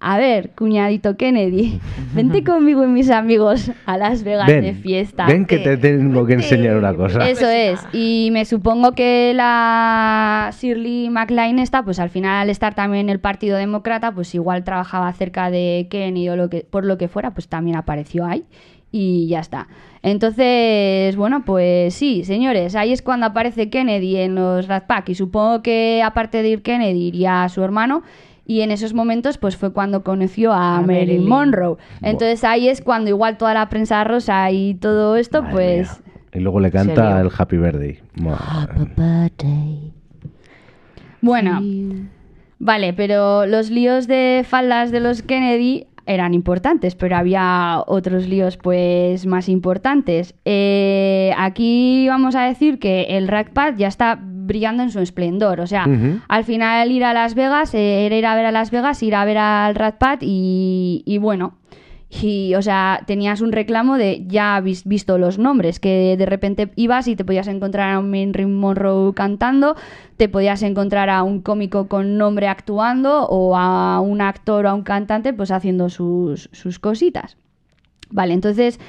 A ver, cuñadito Kennedy, vente conmigo y mis amigos a Las Vegas Ven, de fiesta. ven que te tengo que enseñar una cosa. Eso es. Y me supongo que la Shirley MacLaine esta, pues al final al estar también en el Partido Demócrata, pues igual trabajaba cerca de Kennedy o lo que, por lo que fuera, pues también apareció ahí. Y ya está. Entonces, bueno, pues sí, señores, ahí es cuando aparece Kennedy en los Rat Pack. Y supongo que aparte de ir Kennedy iría su hermano. Y en esos momentos, pues fue cuando conoció a, A Marilyn Marilyn. Monroe. Entonces ahí es cuando igual toda la prensa rosa y todo esto, Madre pues... mía. Y luego le canta el Happy Birthday. Madre. Bueno, vale, pero los líos de faldas de los Kennedy eran importantes, pero había otros líos pues más importantes. Eh, aquí vamos a decir que el Rat Pack ya está brillando en su esplendor, o sea, al final ir a Las Vegas eh, era ir a ver a Las Vegas, ir a ver al Rat Pack y, y bueno, y, o sea, tenías un reclamo de ya habéis visto los nombres, que de repente ibas y te podías encontrar a un Marilyn Monroe cantando, te podías encontrar a un cómico con nombre actuando o a un actor o a un cantante pues haciendo sus, sus cositas. Vale, entonces,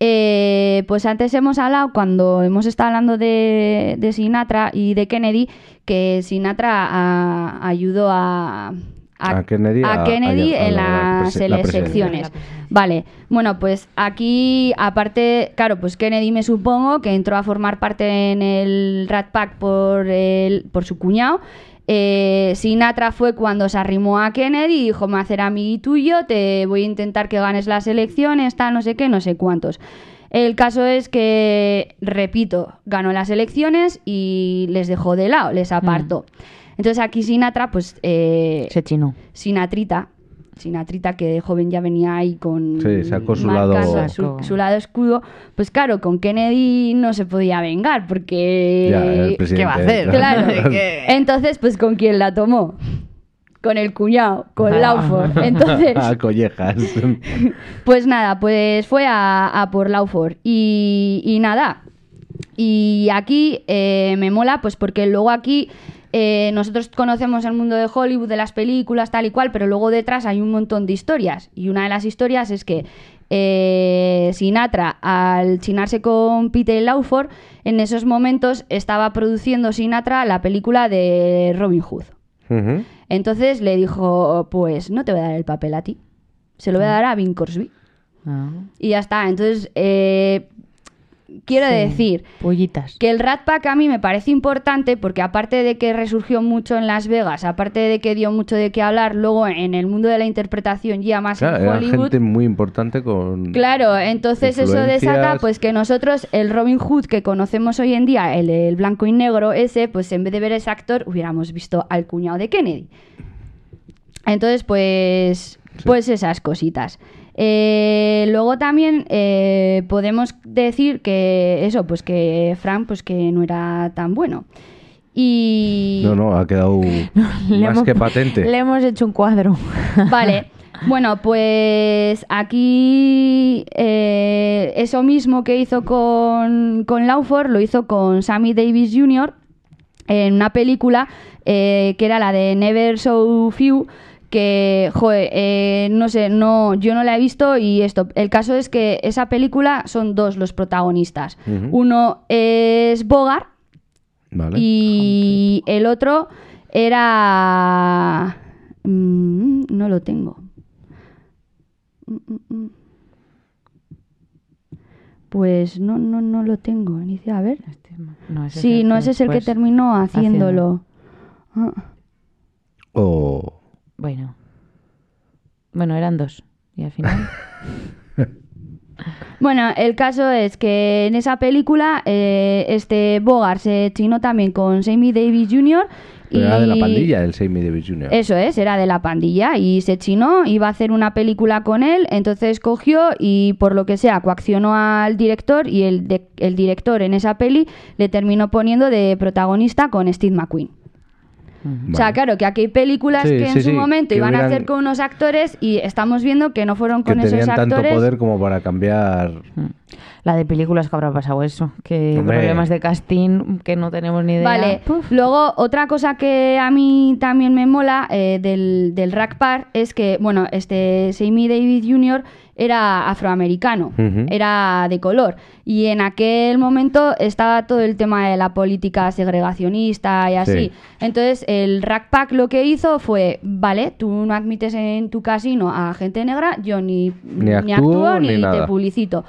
eh, pues antes hemos hablado, cuando hemos estado hablando de, de Sinatra y de Kennedy, que Sinatra ah, ayudó a, A Kennedy a a- Kennedy a- a en la las la elecciones. La. Vale, bueno, pues aquí, aparte, claro, pues Kennedy me supongo que entró a formar parte en el Rat Pack por, el, por su cuñado. Eh, Sinatra fue cuando se arrimó a Kennedy y dijo, me voy a hacer amigo tuyo, te voy a intentar que ganes las elecciones, tal, no sé qué, no sé cuántos. El caso es que, repito, ganó las elecciones y les dejó de lado, les apartó. Entonces aquí Sinatra, pues... eh, Se chinó. Sinatrita. Sinatrita que de joven ya venía ahí con Sí, sacó su lado- su, lado escudo pues claro con Kennedy no se podía vengar porque Ya, el presidente, ¿qué va a hacer? entonces pues con quién la tomó con el cuñado con Ah. Lauford entonces a collejas. pues nada, pues fue a, a por Lauford. Y, y nada. Y aquí eh, me mola, pues porque luego aquí eh, nosotros conocemos el mundo de Hollywood, de las películas, tal y cual, pero luego detrás hay un montón de historias. Y una de las historias es que eh, Sinatra, al chinarse con Peter Lauford, en esos momentos estaba produciendo Sinatra la película de Robin Hood. Entonces le dijo, pues no te voy a dar el papel a ti, se lo voy a dar a Bing Crosby. Ah, Y ya está. Entonces, eh, quiero sí. decir Pollitas. que el Rat Pack a mí me parece importante porque aparte de que resurgió mucho en Las Vegas, aparte de que dio mucho de qué hablar, luego en el mundo de la interpretación ya más Claro, en era Hollywood. gente muy importante con... Claro, entonces eso desata pues que nosotros el Robin Hood que conocemos hoy en día, el, el blanco y negro ese, pues en vez de ver ese actor hubiéramos visto al cuñado de Kennedy. Entonces pues pues esas cositas. Eh, luego también eh, podemos decir que eso, pues que Frank pues que no era tan bueno. Y No, no, ha quedado Le más hemos- que patente. Le hemos hecho un cuadro. Vale. Bueno, pues aquí eh, eso mismo que hizo con, con Lauford lo hizo con Sammy Davis Jr. en una película eh, que era la de Never So Few que, joder, eh, no sé, no, yo no la he visto y esto, el caso es que esa película son dos los protagonistas. Uno es Bogart Vale. y el otro era... mm, no lo tengo. Mm, mm. Pues no, no, no lo tengo. Inicia, a ver. No, ese Sí, no, ese es el que terminó haciéndolo. Ah. O... Bueno. Bueno, eran dos. Y al final. Bueno, el caso es que en esa película eh, este Bogart se chinó también con Sammy Davis Jr. Pero era de la pandilla, el Sammy Davis Jr. Eso es, era de la pandilla y se chinó, iba a hacer una película con él, entonces cogió y por lo que sea coaccionó al director y el, de- el director en esa peli le terminó poniendo de protagonista con Steve McQueen. O sea, claro, que aquí hay películas Sí, que en sí, su sí, momento que iban a hacer con unos actores y estamos viendo que no fueron que con esos tenían tanto actores. poder como para cambiar... Mm. La de películas que habrá pasado eso. Que Hombre. problemas de casting que no tenemos ni idea. Vale, Puf. luego otra cosa que a mí también me mola eh, del, del Rack Park es que, bueno, este Sammy Davis Jr. era afroamericano, era de color, y en aquel momento estaba todo el tema de la política segregacionista y así. Sí. Entonces el Rack Pack lo que hizo fue, vale, tú no admites en tu casino a gente negra, yo ni, Ni actúo, ni ni te publicito.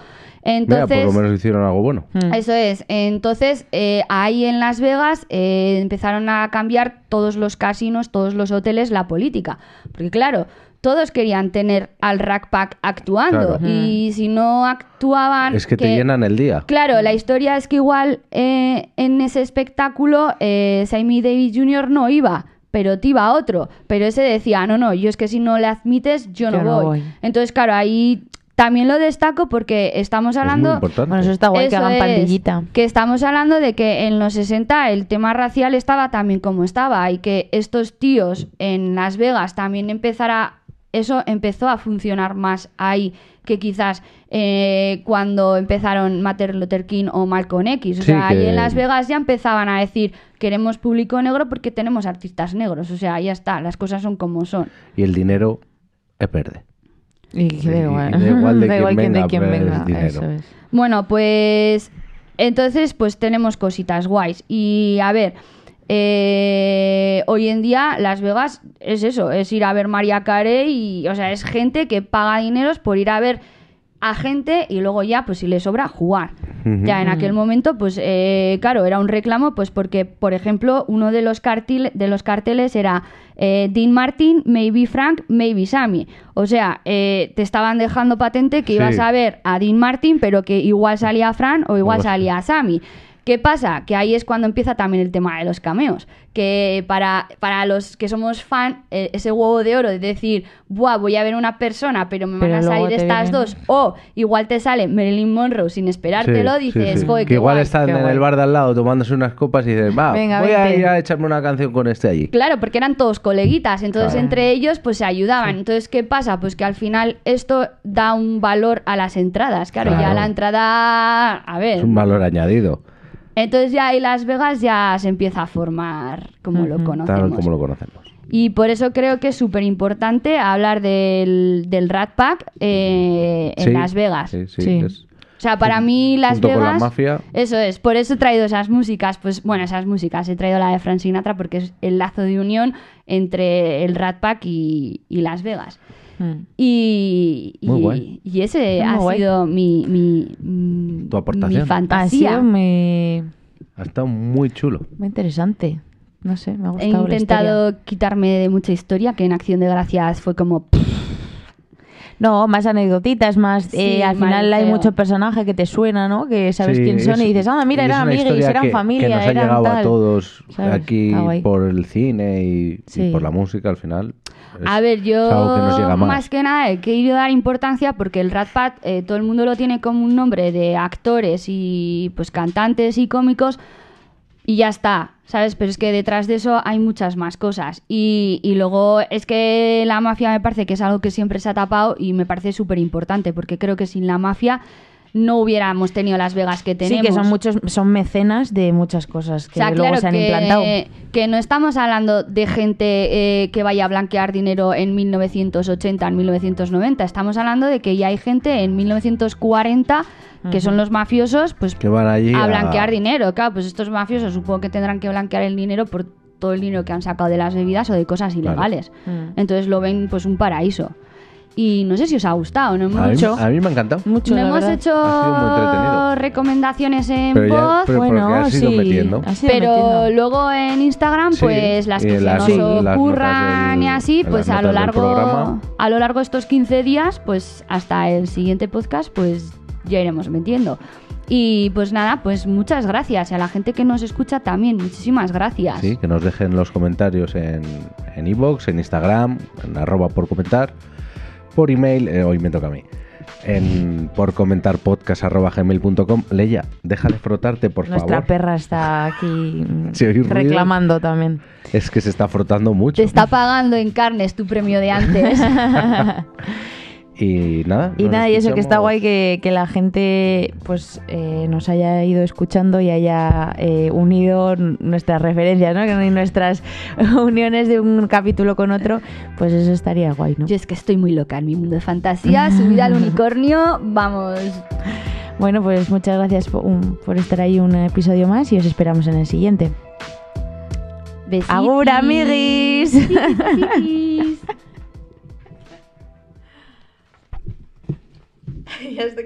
Mira, por Entonces, lo menos hicieron algo bueno. Mm. eso es. Entonces, eh, ahí en Las Vegas eh, empezaron a cambiar todos los casinos, todos los hoteles, la política. Porque claro, todos querían tener al Rack Pack actuando. Claro. Y si no actuaban... Es que te llenan el día. Claro, la historia es que igual eh, en ese espectáculo eh, Sammy Davis Jr. no iba, pero te iba otro. Pero ese decía, no, no, yo es que si no le admites, yo, no, Yo no voy. voy. Entonces, claro, ahí también lo destaco porque estamos hablando... Bueno, eso está guay que hagan es, pandillita. Que estamos hablando de que en los 60 el tema racial estaba también como estaba y que estos tíos en Las Vegas también empezara eso empezó a funcionar más ahí que quizás eh, cuando empezaron Martin Luther King o Malcolm X. O Sí, sea, ahí en Las Vegas ya empezaban a decir queremos público negro porque tenemos artistas negros. O sea, ya está, las cosas son como son. Y el dinero es verde. Y igual. da igual de Da quién igual quién- venga, dinero. Eso es. Bueno, pues entonces pues tenemos cositas guays. Y a ver, eh, hoy en día Las Vegas es eso, es ir a ver María Carey y, o sea, es gente que paga dineros por ir a ver a gente y luego ya, pues si le sobra, jugar. Ya en aquel momento, pues eh, claro, era un reclamo, pues porque, por ejemplo, uno de los, cartil- de los carteles era eh, Dean Martin, maybe Frank, maybe Sammy. O sea, eh, te estaban dejando patente que Sí. ibas a ver a Dean Martin, pero que igual salía Fran o igual Hostia. salía Sammy. ¿Qué pasa? Que ahí es cuando empieza también el tema de los cameos. Que para, para los que somos fan, eh, ese huevo de oro de decir, Buah, voy a ver una persona, pero me Pero van a salir estas vienen- dos. O igual te sale Marilyn Monroe sin esperártelo, Sí, sí, dices, sí. "Joder, que igual guay". están en guay. el bar de al lado tomándose unas copas y dices, va, Venga, voy a ir a echarme una canción con este allí. Claro, porque eran todos coleguitas, entonces Claro. entre ellos pues se ayudaban. Entonces, ¿qué pasa? Pues que al final esto da un valor a las entradas. Claro, ya Claro. la entrada, a ver. Es un valor añadido, Entonces ya ahí Las Vegas ya se empieza a formar como lo conocemos. tal como lo conocemos. Y por eso creo que es súper importante hablar del, del Rat Pack eh, en Sí, Las Vegas. Sí, sí, Sí. es- O sea, para mí Las Junto con Vegas... la mafia. Eso es, por eso he traído esas músicas. Pues bueno, esas músicas. He traído la de Frank Sinatra porque es el lazo de unión entre el Rat Pack y, y Las Vegas. Mm. Y, y, Muy guay. y ese Muy ha guay. sido mi, mi, Tu aportación. mi Ha fantasía. sido muy, Ha estado muy chulo. muy interesante. No sé, me ha He gustado la intentado historia. quitarme de mucha historia, que en Acción de Gracias fue como... No, más anecdotitas, más... Sí, eh, al final hay feo. mucho personaje que te suena, ¿no? Que sabes Sí, quién son es- y dices, anda, mira, y eran amigos, eran que- familia, Que nos ha eran llegado tal. a todos ¿Sabes? aquí por el cine y, y Sí. por la música al final. A ver, yo que más. que nada he querido dar importancia porque el Rat Pack eh, todo el mundo lo tiene como un nombre de actores y pues cantantes y cómicos y ya está, ¿sabes? Pero es que detrás de eso hay muchas más cosas. Y, y luego es que la mafia me parece que es algo que siempre se ha tapado y me parece súper importante porque creo que sin la mafia no hubiéramos tenido Las Vegas que tenemos. Sí, que son muchos, son mecenas de muchas cosas que O sea, luego claro se han que, implantado. que no estamos hablando de gente eh, que vaya a blanquear dinero en 1980, en 1990. Estamos hablando de que ya hay gente en 1940 que son los mafiosos, pues Que van allí a a- blanquear dinero. Claro, pues estos mafiosos supongo que tendrán que blanquear el dinero por todo el dinero que han sacado de las bebidas o de cosas ilegales. Entonces lo ven pues un paraíso. Y no sé si os ha gustado, ¿no? Hemos A mí, a mí me ha encantado. Mucho, no hemos verdad. hecho recomendaciones en Pero ya- voz. pero bueno, has ido sí, metiendo. has ido Pero metiendo. luego en Instagram, Sí, pues las y que en se las- nos sí, las ocurran notas y del- así, pues las a lo del largo a lo largo de estos 15 días, pues hasta el siguiente podcast, pues ya iremos metiendo. Y pues nada, pues muchas gracias. Y a la gente que nos escucha también, muchísimas gracias. Sí, que nos dejen los comentarios en en iVoox, en Instagram, en arroba por comentar, por email, eh, hoy me toca a mí, en por comentar podcast arroba gmail.com. Leia, deja de frotarte, por Nuestra favor. perra está aquí reclamando también. Es que se está frotando mucho. Te está pagando en carnes tu premio de antes. Y nada. Y nada, y eso que está guay que, que la gente pues eh, nos haya ido escuchando y haya eh, unido nuestras referencias, ¿no? Y nuestras uniones de un capítulo con otro, pues eso estaría guay, ¿no? Yo es que estoy muy loca en mi mundo de fantasía, subida al unicornio, vamos. Bueno, pues muchas gracias por, un- por estar ahí un episodio más y os esperamos en el siguiente. Besitis. ¡Agur, amiguis! y hasta que